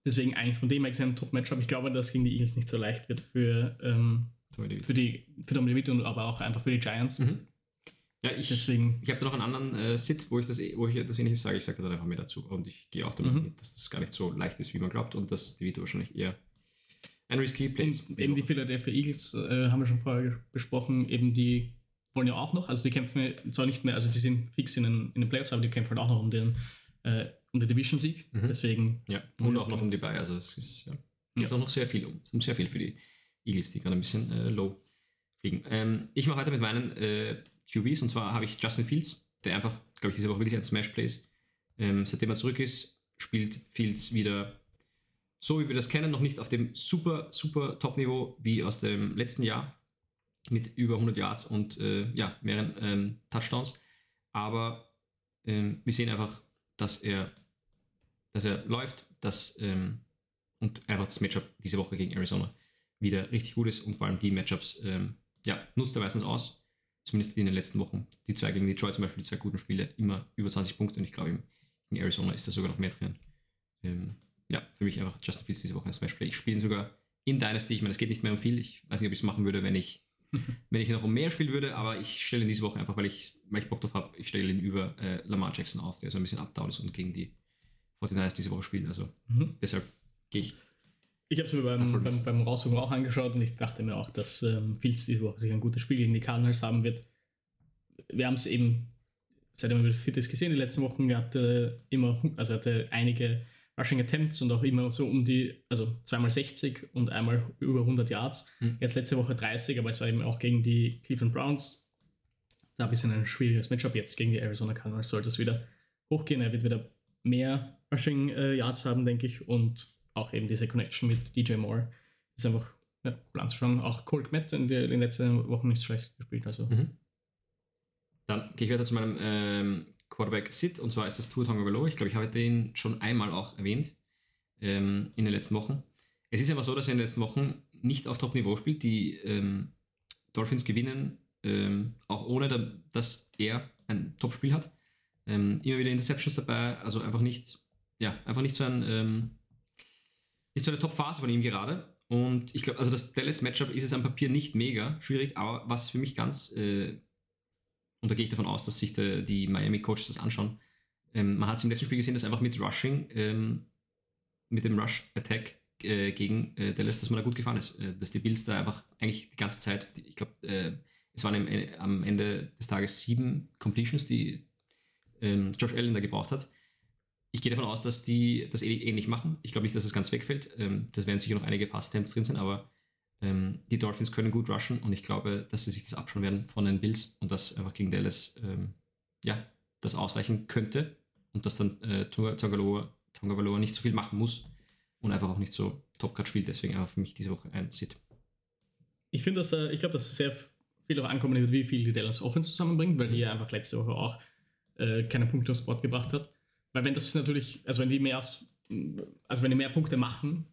Deswegen eigentlich von dem her gesehen ein Top-Matchup. Ich glaube, dass gegen die Eagles nicht so leicht wird für, ähm, für die für Tom DeVito und aber auch einfach für die Giants. Mhm. Ja, ich, Deswegen, ich habe da noch einen anderen äh, Sit, wo ich das, wo ich das ähnliches sage. Ich sage da einfach mehr dazu. Und ich gehe auch damit Mhm. mit, dass das gar nicht so leicht ist, wie man glaubt. Und dass DeVito wahrscheinlich eher ein risky Play ist. eben die Philadelphia Eagles äh, haben wir schon vorher besprochen, eben die wollen ja auch noch, also die kämpfen zwar nicht mehr, also die sind fix in den, in den Playoffs, aber die kämpfen halt auch noch um den, äh, um den Division-Sieg. Mhm. Deswegen, Ja, und auch noch um die Bay. Also es ist ja, geht Ja. auch noch sehr viel um. Es ist sehr viel für die Eagles, die gerade ein bisschen äh, low fliegen. Ähm, ich mache weiter mit meinen äh, QBs und zwar habe ich Justin Fields, der einfach, glaube ich, diese Woche wirklich ein Smash-Play ist. Ähm, seitdem er zurück ist, spielt Fields wieder so, wie wir das kennen, noch nicht auf dem super, super Top-Niveau wie aus dem letzten Jahr mit über 100 Yards und äh, ja, mehreren ähm, Touchdowns. Aber ähm, wir sehen einfach, dass er dass er läuft, dass ähm, und einfach das Matchup diese Woche gegen Arizona wieder richtig gut ist und vor allem die Matchups ähm, ja, nutzt er meistens aus, zumindest in den letzten Wochen. Die zwei gegen Detroit zum Beispiel, die zwei guten Spiele, immer über 20 Punkte und ich glaube, gegen Arizona ist da sogar noch mehr drin. Ähm, ja, für mich einfach Justin Fields diese Woche ein Smash Play. Ich spiele ihn sogar in Dynasty, ich meine, es geht nicht mehr um viel, ich weiß nicht, ob ich es machen würde, wenn ich wenn ich noch um mehr spielen würde, aber ich stelle ihn diese Woche einfach, weil ich, weil ich Bock drauf habe, ich stelle ihn über äh, Lamar Jackson auf, der so ein bisschen abdown ist und gegen die 49ers diese Woche spielt. Also mhm. deshalb gehe ich. Ich habe es mir beim, beim, beim Raussuchen auch angeschaut und ich dachte mir auch, dass ähm, Fields diese Woche sich ein gutes Spiel gegen die Cardinals haben wird. Wir haben es eben, seitdem er wieder fit ist, gesehen, die letzten Wochen. Er hatte immer, also hatte einige Rushing Attempts und auch immer so um die, also zweimal 60 und einmal über 100 Yards. Mhm. Jetzt letzte Woche 30, aber es war eben auch gegen die Cleveland Browns. Da ein bisschen ein schwieriges Matchup. Jetzt gegen die Arizona Cardinals sollte es wieder hochgehen. Er wird wieder mehr Rushing äh, Yards haben, denke ich. Und auch eben diese Connection mit DJ Moore ist einfach ja, cool anzuschauen. Auch Colt Kmet in, den letzten Wochen nicht schlecht gespielt. Also Mhm. Dann gehe ich weiter zu meinem ähm, Quarterback Sit und zwar ist das Tour Tagovailoa. Ich glaube, ich habe den schon einmal auch erwähnt ähm, in den letzten Wochen. Es ist einfach so, dass er in den letzten Wochen nicht auf Top-Niveau spielt. Die ähm, Dolphins gewinnen, ähm, auch ohne, da, dass er ein Top-Spiel hat. Ähm, immer wieder Interceptions dabei, also einfach nicht, ja, einfach nicht so ein, nicht so eine Top-Phase von ihm gerade. Und ich glaube, also das Dallas-Matchup ist es am Papier nicht mega schwierig, aber was für mich ganz, äh, und da gehe ich davon aus, dass sich der, die Miami-Coaches das anschauen, ähm, man hat es im letzten Spiel gesehen, dass einfach mit Rushing, ähm, mit dem Rush-Attack äh, gegen äh, Dallas, dass man da gut gefahren ist. Äh, dass die Bills da einfach eigentlich die ganze Zeit, die, ich glaube, äh, es waren im, am Ende des Tages sieben Completions, die ähm, Josh Allen da gebraucht hat. Ich gehe davon aus, dass die das eh- ähnlich machen. Ich glaube nicht, dass es ganz wegfällt. Ähm, das werden sicher noch einige Pass-Attempts drin sein, aber ähm, die Dolphins können gut rushen und ich glaube, dass sie sich das abschauen werden von den Bills und dass einfach gegen Dallas ähm, ja, das ausweichen könnte. und dass dann äh, Tongavaloa nicht so viel machen muss und einfach auch nicht so Topcard spielt. Deswegen einfach für mich diese Woche ein Sit. Ich finde, dass er, ich glaube, dass es sehr viel auch ankommen wird, wie viel die Dallas Offense zusammenbringt, weil die ja einfach letzte Woche auch äh, keine Punkte aufs Spot gebracht hat. Weil wenn das natürlich, also wenn die mehr, also wenn die mehr Punkte machen,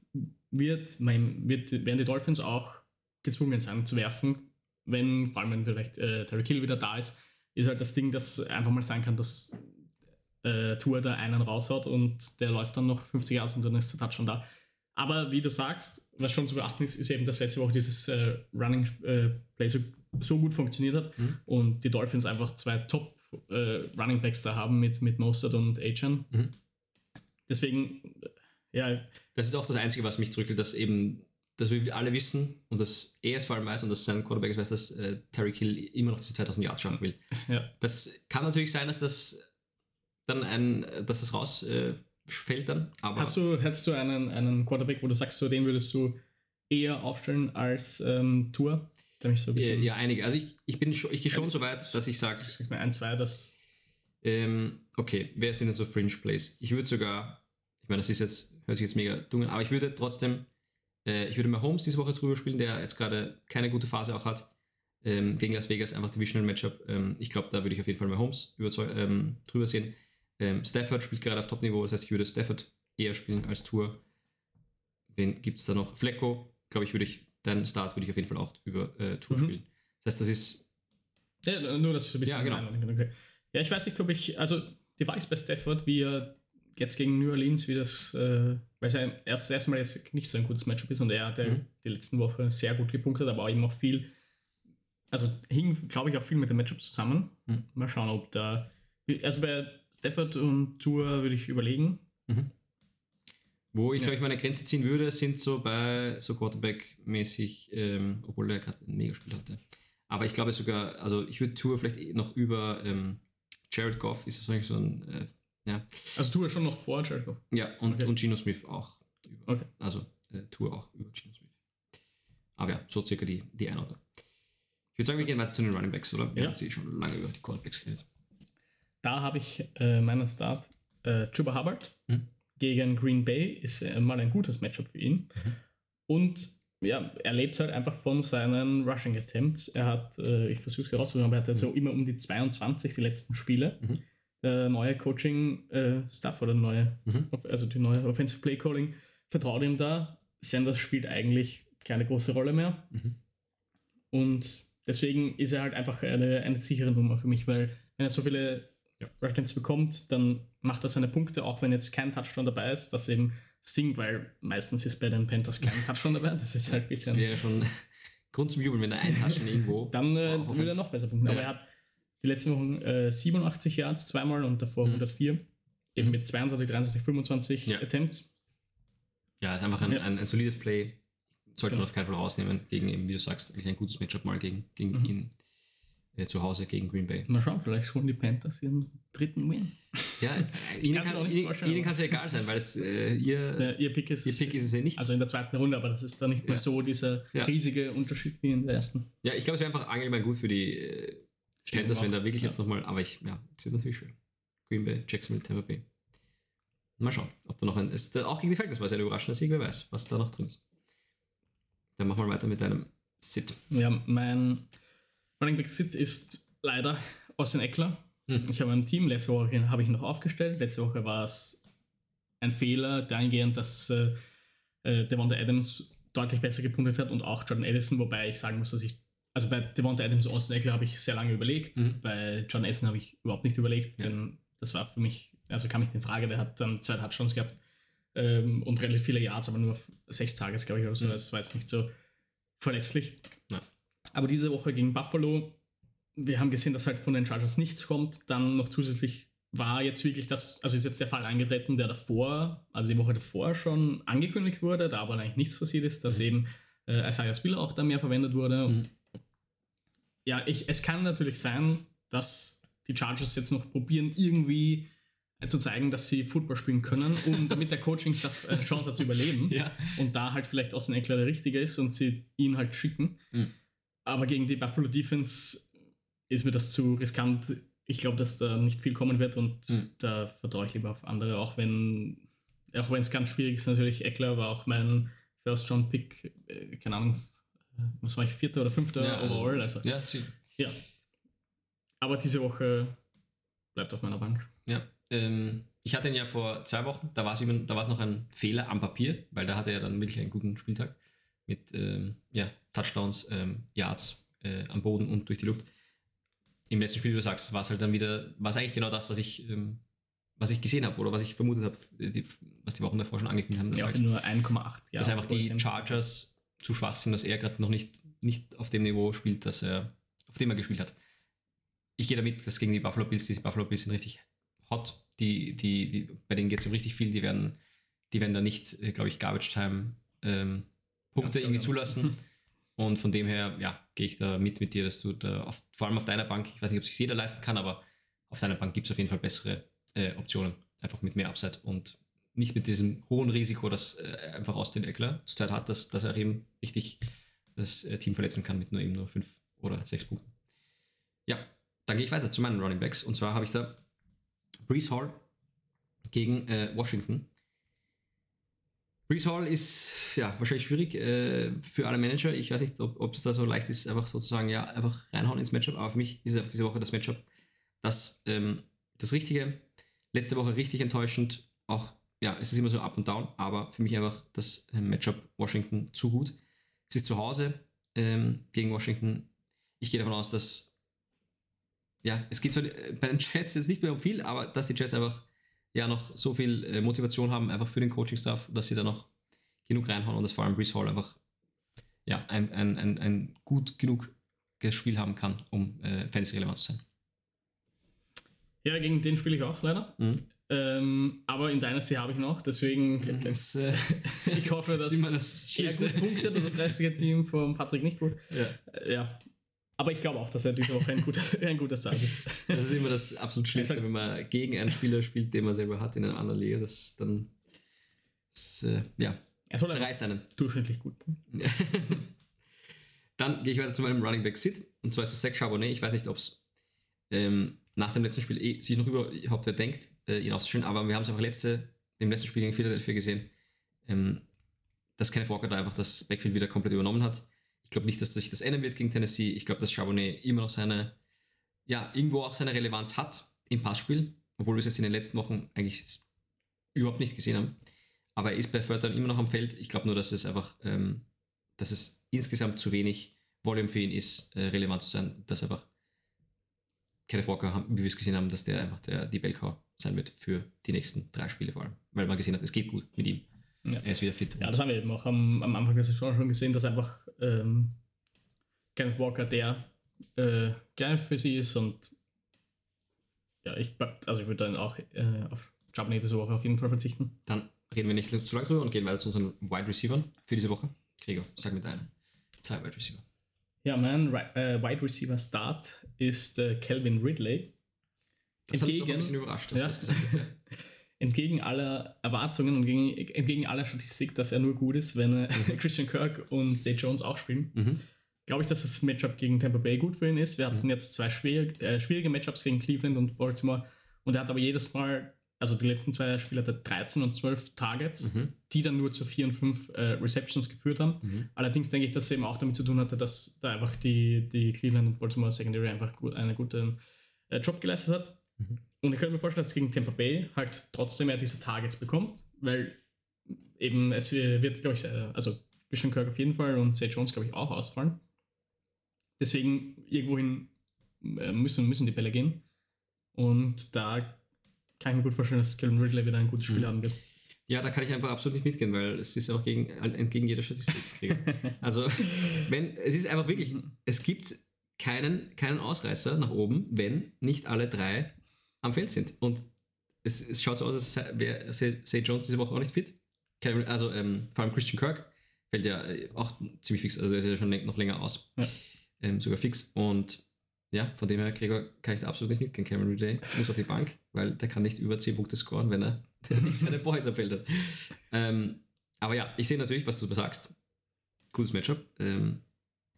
wird, mein, wird werden die Dolphins auch gezwungen sein zu werfen, wenn, vor allem wenn vielleicht äh, Terry Kill wieder da ist, ist halt das Ding, dass einfach mal sein kann, dass äh, Tour da einen raushaut und der läuft dann noch 50 Jahre und dann ist der Touchdown da. Aber wie du sagst, was schon zu beachten ist, ist eben, dass letzte Woche dieses äh, Running äh, Play so, so, gut funktioniert hat mhm. und die Dolphins einfach zwei Top äh, Running Backs da haben mit, mit Mostert und Achan. Mhm. Deswegen, äh, ja. Das ist auch das Einzige, was mich zurückhält, dass eben, dass wir alle wissen und dass er es vor allem weiß und dass sein Quarterback weiß, dass äh, Terry Kill immer noch diese 2000 Yards schaffen will. Ja. Das kann natürlich sein, dass das dann ein, dass das rausfällt äh, dann. Aber Hast du, hättest du einen, einen Quarterback, wo du sagst, so den würdest du eher aufstellen als ähm, Tour? So ja, einige. Also ich, ich bin schon, ich gehe schon so weit, dass ich sage. Ich mal ein, zwei, das. Ähm, okay, wer sind denn so Fringe Plays? Ich würde sogar, ich meine, das ist jetzt, hört sich jetzt mega dumm an, aber ich würde trotzdem, äh, ich würde mal Holmes diese Woche drüber spielen, der jetzt gerade keine gute Phase auch hat. Ähm, gegen Las Vegas einfach Divisional Matchup. Ähm, ich glaube, da würde ich auf jeden Fall mal Holmes ähm, drüber sehen. Ähm, Stafford spielt gerade auf Top-Niveau, das heißt, ich würde Stafford eher spielen als Tour. Wen gibt es da noch? Flecko, glaube ich, würde ich, deinen Start würde ich auf jeden Fall auch über äh, Tour mhm. spielen. Das heißt, das ist. Ja, nur, dass ich ein bisschen. Ja, genau. Okay. Ja, ich weiß nicht, ob ich. Also, die Wahl ist bei Stafford, wie er jetzt gegen New Orleans, wie das. Äh, weil es ja erst erstmal jetzt nicht so ein gutes Matchup ist und er hat ja mhm. die letzten Woche sehr gut gepunktet, aber auch eben auch viel. Also, hing, glaube ich, auch viel mit dem Matchup zusammen. Mhm. Mal schauen, ob da. Also, bei Stafford und Tour würde ich überlegen. Mhm. Wo ich, ja. glaube ich, meine Grenze ziehen würde, sind so bei so Quarterback-mäßig, ähm, obwohl er gerade ein Megaspiel hatte. Aber ich glaube sogar, also ich würde Tour vielleicht noch über ähm, Jared Goff, ist das eigentlich so ein, äh, ja. Also Tour schon noch vor Jared Goff? Ja, und, okay. und Geno Smith auch. Über, okay. Also äh, Tour auch über Geno Smith. Aber ja, so circa die, die Einordnung. Ich würde sagen, wir gehen weiter zu den Running Backs, oder? Wir ja. haben sie schon lange über die Quarterbacks geredet. Da habe ich äh, meinen Start äh, Chuba Hubbard hm. Gegen Green Bay. Ist äh, mal ein gutes Matchup für ihn. Mhm. Und ja, er lebt halt einfach von seinen Rushing Attempts. Er hat, äh, ich versuche es herauszufinden, aber er hat so mhm. immer um die 22 die letzten Spiele. Mhm. Der neue Coaching-Staff äh, oder neue, mhm. also die neue Offensive Play Calling vertraut ihm da. Sanders spielt eigentlich keine große Rolle mehr. Mhm. Und deswegen ist er halt einfach eine, eine sichere Nummer für mich, weil wenn er so viele ja. Rushdowns bekommt, dann macht er seine Punkte, auch wenn jetzt kein Touchdown dabei ist, das eben das Ding, weil meistens ist bei den Panthers kein Touchdown dabei. Das ist halt ein bisschen. Das wäre schon Grund zum Jubeln, wenn er ein Touchdown irgendwo. dann äh, würde er noch besser punkten. Ja. Aber er hat die letzten Wochen äh, 87 Yards zweimal und davor mhm. 104. Eben mhm. mit 22, 23, 25 ja. Attempts. Ja, ist einfach ein, ein, ein solides Play. Sollte genau. man auf keinen Fall rausnehmen, gegen eben, wie du sagst, ein gutes Matchup mal gegen, gegen mhm. ihn äh, zu Hause gegen Green Bay. Mal schauen, vielleicht schon die Panthers ihren dritten Win. Ja, ihnen, kann, ihnen, ihnen kann es ja egal sein, weil es äh, ihr, ja, ihr, Pick ist, ihr Pick ist es ja nicht. Also in der zweiten Runde, aber das ist dann nicht mehr so dieser ja. riesige Unterschied wie in der ersten. Ja, ich glaube, es wäre einfach allgemein gut für die äh, Panthers, wenn da wirklich jetzt nochmal, aber ich, ja, es wird natürlich schön. Green Bay, Jacksonville, Tampa Bay. Mal schauen, ob da noch ein, ist, auch gegen die Falcons war es ein überraschender Sieg, wer weiß, was da noch drin ist. Dann machen wir weiter mit deinem Sit. Ja, mein Running Back Sit ist leider Austin Eckler. Hm. Ich habe ein Team, letzte Woche habe ich noch aufgestellt. Letzte Woche war es ein Fehler dahingehend, dass äh, äh, Devonta Adams deutlich besser gepunktet hat und auch Jordan Edison, wobei ich sagen muss, dass ich, also bei Devonta Adams und Austin Eckler habe ich sehr lange überlegt. Mhm. Bei John Edison habe ich überhaupt nicht überlegt, ja. denn das war für mich, also kam nicht in Frage, der hat dann zwei Touchdowns gehabt ähm, und relativ viele Yards, aber nur auf sechs Tages, glaube ich, oder so. Mhm. Das war jetzt nicht so verlässlich. Aber diese Woche gegen Buffalo wir haben gesehen, dass halt von den Chargers nichts kommt. Dann noch zusätzlich war jetzt wirklich das, also ist jetzt der Fall eingetreten, der davor, also die Woche davor schon angekündigt wurde, da aber eigentlich nichts passiert ist, dass mhm. eben äh, Isaiah Spiller auch da mehr verwendet wurde. Mhm. Ja, ich, es kann natürlich sein, dass die Chargers jetzt noch probieren, irgendwie äh, zu zeigen, dass sie Football spielen können, um damit der Coaching-Staff eine Chance hat zu überleben. Ja. Und da halt vielleicht Austin Eckler der Richtige ist und sie ihn halt schicken. Mhm. Aber gegen die Buffalo Defense ist mir das zu riskant, ich glaube, dass da nicht viel kommen wird und Mhm. da vertraue ich lieber auf andere, auch wenn auch wenn es ganz schwierig ist, natürlich. Eckler war auch mein First Round Pick, äh, keine Ahnung, äh, was war ich, vierter oder fünfter Ja, also- overall. Also, Ja, sie. ja. Aber diese Woche bleibt auf meiner Bank. Ja, ähm, ich hatte ihn ja vor zwei Wochen, da war es eben- da war es noch ein Fehler am Papier, weil da hatte er dann wirklich einen guten Spieltag mit ähm, ja, Touchdowns, ähm, Yards äh, am Boden und durch die Luft. Im letzten Spiel, wie du sagst, war es halt dann wieder, war es eigentlich genau das, was ich, ähm, was ich gesehen habe oder was ich vermutet habe, die, was die Wochen davor schon angekündigt haben. Das Ja, heißt, nur 1,8. dass einfach die. Chargers zu schwach sind, dass er gerade noch nicht, nicht auf dem Niveau spielt, dass er, auf dem er gespielt hat. Ich gehe damit, dass gegen die Buffalo Bills, diese Buffalo Bills sind richtig hot. Die, die, die, bei denen geht es um richtig viel. Die werden, die werden da nicht, glaube ich, Garbage Time ähm, Punkte irgendwie genau. zulassen. Und von dem her, ja, gehe ich da mit mit dir, dass du da auf, vor allem auf deiner Bank, ich weiß nicht, ob sich jeder leisten kann, aber auf deiner Bank gibt es auf jeden Fall bessere äh, Optionen. Einfach mit mehr Upside und nicht mit diesem hohen Risiko, das äh, einfach Austin Eckler zurzeit hat, dass, dass er eben richtig das äh, Team verletzen kann mit nur eben nur fünf oder sechs Punkten. Ja, dann gehe ich weiter zu meinen Running Backs und zwar habe ich da Brees Hall gegen äh, Washington. Brees Hall ist ja wahrscheinlich schwierig äh, für alle Manager. Ich weiß nicht, ob es da so leicht ist, einfach sozusagen ja einfach reinhauen ins Matchup. Aber für mich ist es einfach diese Woche das Matchup, das ähm, das Richtige. Letzte Woche richtig enttäuschend. Auch ja, es ist immer so up und down, aber für mich einfach das äh, Matchup Washington zu gut. Es ist zu Hause ähm, gegen Washington. Ich gehe davon aus, dass ja, es geht zwar äh, bei den Jets jetzt nicht mehr um viel, aber dass die Jets einfach ja noch so viel äh, Motivation haben, einfach für den Coaching-Staff, dass sie da noch genug reinhauen und dass vor allem Brees Hall einfach ja, ein, ein, ein, ein gut genug Spiel haben kann, um äh, fantasy-relevant zu sein. Ja, gegen den spiele ich auch leider. Mhm. Ähm, aber in Dynasty habe ich noch, deswegen Das, äh, ich hoffe, dass das er gut punktet und das restliche Team von Patrick nicht gut. Ja. Äh, Ja. Aber ich glaube auch, dass er diese Woche ein guter, ein guter Tag ist. Das ist immer das absolut Schlimmste, wenn man gegen einen Spieler spielt, den man selber hat in einer anderen Liga. Das dann das, äh, ja, Er zerreißt einen. durchschnittlich gut. Dann gehe ich weiter zu meinem Running Back Sit. Und zwar ist es Zach Charbonnet. Ich weiß nicht, ob es ähm, nach dem letzten Spiel eh, sich noch überhaupt wer denkt, äh, ihn aufzustellen. Aber wir haben es einfach letzte, im letzten Spiel gegen Philadelphia gesehen, ähm, dass Kenneth Walker da einfach das Backfield wieder komplett übernommen hat. Ich glaube nicht, dass sich das ändern wird gegen Tennessee. Ich glaube, dass Charbonnet immer noch seine, ja, irgendwo auch seine Relevanz hat im Passspiel, obwohl wir es jetzt in den letzten Wochen eigentlich überhaupt nicht gesehen haben. Aber er ist bei Down immer noch am Feld. Ich glaube nur, dass es einfach, ähm, dass es insgesamt zu wenig Volume für ihn ist, äh, relevant zu sein, dass einfach Kenneth Walker, haben- wie wir es gesehen haben, dass der einfach der, die Bellcow sein wird für die nächsten drei Spiele vor allem. Weil man gesehen hat, es geht gut mit ihm. Ja. Er ist wieder fit. Ja, das haben wir eben auch am, am Anfang der Saison schon gesehen, dass einfach ähm, Kenneth Walker der äh, geil für sie ist und ja, ich, also ich würde dann auch äh, auf Charbonnet diese Woche auf jeden Fall verzichten. Dann reden wir nicht zu lange drüber und gehen weiter zu unseren Wide Receivers für diese Woche. Gregor, sag mit deinen zwei Wide Receiver. Ja, mein äh, Wide Receiver Start ist äh, Calvin Ridley. Das hat mich doch ein Entgegen- bisschen überrascht, dass Ja. du das gesagt hast. Ja. Entgegen aller Erwartungen und gegen, entgegen aller Statistik, dass er nur gut ist, wenn äh, Christian Kirk und Zay Jones auch spielen, Mhm. glaube ich, dass das Matchup gegen Tampa Bay gut für ihn ist. Wir hatten Mhm. jetzt zwei schwierig, äh, schwierige Matchups gegen Cleveland und Baltimore und er hat aber jedes Mal, also die letzten zwei Spiele hat er 13 und 12 Targets, Mhm. die dann nur zu 4 und 5 äh, Receptions geführt haben. Mhm. Allerdings denke ich, dass es eben auch damit zu tun hatte, dass da einfach die, die Cleveland und Baltimore Secondary einfach gut, einen guten äh, Job geleistet hat. Und ich könnte mir vorstellen, dass gegen Tampa Bay halt trotzdem er diese Targets bekommt, weil eben es wird, glaube ich, äh, also Christian Kirk auf jeden Fall und Zay Jones, glaube ich, auch ausfallen. Deswegen irgendwohin äh, müssen, müssen die Bälle gehen. Und da kann ich mir gut vorstellen, dass Calvin Ridley wieder ein gutes Spiel Mhm. haben wird. Ja, da kann ich einfach absolut nicht mitgehen, weil es ist auch gegen, entgegen jeder Statistik. Also, wenn, es ist einfach wirklich, es gibt keinen, keinen Ausreißer nach oben, wenn nicht alle drei am Feld sind. Und es, es schaut so aus, als wäre Say Jones diese Woche auch nicht fit. Also ähm, vor allem Christian Kirk fällt ja äh, auch ziemlich fix, also er ist ja schon noch länger aus. Ja. Ähm, sogar fix. Und ja, von dem her, Gregor, kann ich da absolut nicht mitgehen. Cameron Ridley muss auf die Bank, weil der kann nicht über 10 Punkte scoren, wenn er nicht seine Boys am Feld hat. Ähm, aber ja, ich sehe natürlich, was du sagst. Cooles Matchup. Ähm,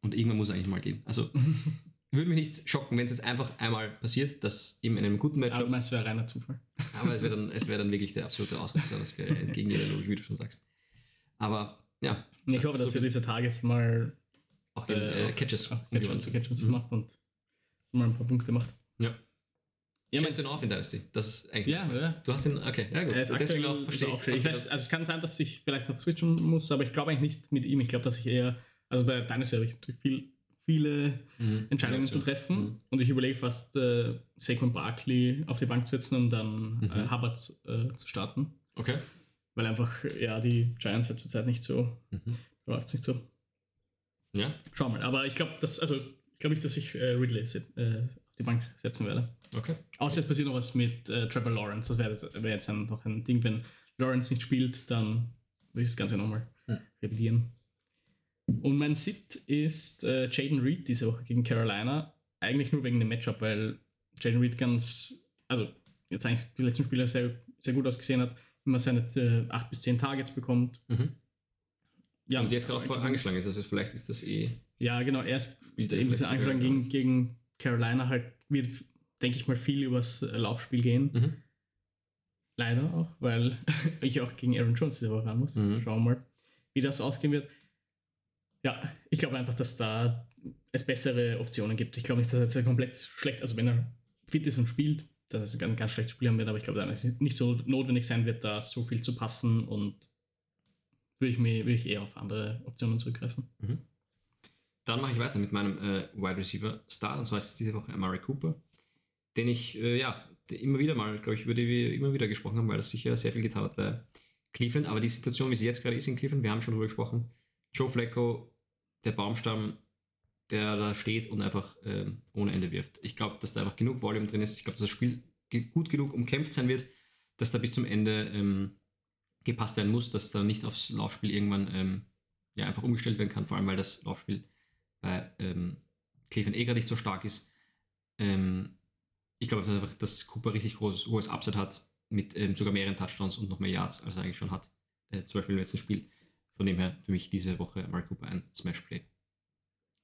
und irgendwann muss er eigentlich mal gehen. Also würde mich nicht schocken, wenn es jetzt einfach einmal passiert, dass eben in einem guten Aber Matchup, meinst du, wäre reiner Zufall? aber es wäre dann, es wär dann wirklich der absolute Ausreißer, das wäre entgegen jeder Logik, wie du schon sagst. Aber ja, Ich hoffe, so dass er diese Tages mal auch in äh, auch- Catches. auch Catches, zu Catches Mhm. macht und mal ein paar Punkte macht. Ja. Ja, Stellst mein- du ihn auf in Dynasty? Das ist eigentlich. Ja, ja. Du hast ihn, okay, ja gut. Er ist Deswegen auch, verstehe er ich. Ich weiß, also es kann sein, dass ich vielleicht noch switchen muss, aber ich glaube eigentlich nicht mit ihm. Ich glaube, dass ich eher, also bei Dynasty habe ich natürlich viel, viele Mhm. Entscheidungen Ja, zu treffen Mhm. und ich überlege fast äh, Saquon Barkley auf die Bank zu setzen und dann Mhm. äh, Hubbard äh, zu starten, Okay. weil einfach ja die Giants halt zurzeit nicht so Mhm. läuft es nicht so. Ja, Schau mal, aber ich glaube, dass also ich glaube nicht, dass ich äh, Ridley äh, auf die Bank setzen werde. okay. Außer es passiert noch was mit äh, Trevor Lawrence. Das wäre wär jetzt ein, noch ein Ding. Wenn Lawrence nicht spielt, dann würde ich das Ganze nochmal Hm. revidieren. Und mein Sit ist äh, Jaden Reed diese Woche gegen Carolina. Eigentlich nur wegen dem Matchup, weil Jaden Reed ganz, also jetzt eigentlich die letzten Spiele sehr, sehr gut ausgesehen hat, immer seine äh, 8 bis 10 Targets bekommt. Mhm. Ja, Und jetzt gerade auch angeschlagen ist, also vielleicht ist das eh. Ja, genau, er Spielt er eben bisschen angeschlagen gegen, gegen Carolina halt, wird, denke ich mal, viel übers äh, Laufspiel gehen. Mhm. Leider auch, weil ich auch gegen Aaron Jones diese Woche ran muss. Mhm. Schauen wir mal, wie das ausgehen wird. Ja, ich glaube einfach, dass da es bessere Optionen gibt. Ich glaube nicht, dass er jetzt komplett schlecht, also wenn er fit ist und spielt, dass er ein ganz schlechtes Spiel haben wird, aber ich glaube, dass es nicht so notwendig sein wird, da so viel zu passen und würde ich, mir, ich eher auf andere Optionen zurückgreifen. Dann mache ich weiter mit meinem äh, Wide Receiver Star, und zwar ist es diese Woche Amari Cooper, den ich, äh, ja, immer wieder mal, glaube ich, über die wir immer wieder gesprochen haben, weil das sicher sehr viel getan hat bei Cleveland. Aber die Situation, wie sie jetzt gerade ist in Cleveland, wir haben schon darüber gesprochen. Joe Flacco, der Baumstamm, der da steht und einfach ähm, ohne Ende wirft. Ich glaube, dass da einfach genug Volume drin ist. Ich glaube, dass das Spiel gut genug umkämpft sein wird, dass da bis zum Ende ähm, gepasst werden muss, dass da nicht aufs Laufspiel irgendwann ähm, ja, einfach umgestellt werden kann, vor allem weil das Laufspiel bei ähm, Cleveland eh gerade nicht so stark ist. Ähm, ich glaube dass einfach, dass Cooper richtig großes, hohes Upside hat, mit ähm, sogar mehreren Touchdowns und noch mehr Yards, als er eigentlich schon hat. Äh, zum Beispiel im letzten Spiel. Von dem her für mich diese Woche Mark Cooper ein Smash-Play.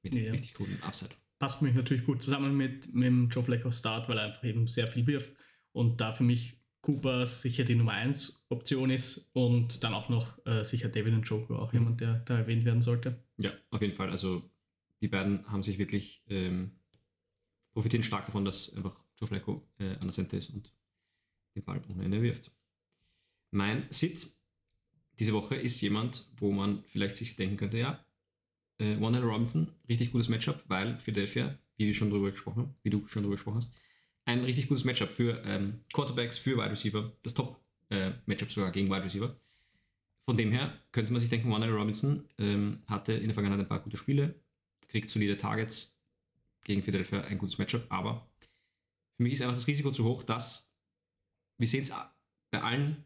Mit Ja. richtig guten Upside. passt für mich natürlich gut zusammen mit, mit dem Joe Flacco Start, weil er einfach eben sehr viel wirft und da für mich Cooper sicher die Nummer 1 Option ist und dann auch noch äh, sicher David und Joker auch jemand, der da erwähnt werden sollte. Ja, auf jeden Fall. Also die beiden haben sich wirklich ähm, profitieren stark davon, dass einfach Joe Flacco äh, an der Center ist und den Ball ohne Ende wirft. Mein Sit diese Woche ist jemand, wo man vielleicht sich denken könnte, ja, äh, Wandale Robinson, richtig gutes Matchup, weil Philadelphia, wie wir schon drüber gesprochen haben, wie du schon drüber gesprochen hast, ein richtig gutes Matchup für ähm, Quarterbacks, für Wide Receiver, das Top-Matchup sogar gegen Wide Receiver. Von dem her könnte man sich denken, Wandale Robinson ähm, hatte in der Vergangenheit ein paar gute Spiele, kriegt solide Targets gegen Philadelphia, ein gutes Matchup, aber für mich ist einfach das Risiko zu hoch, dass wir sehen es bei allen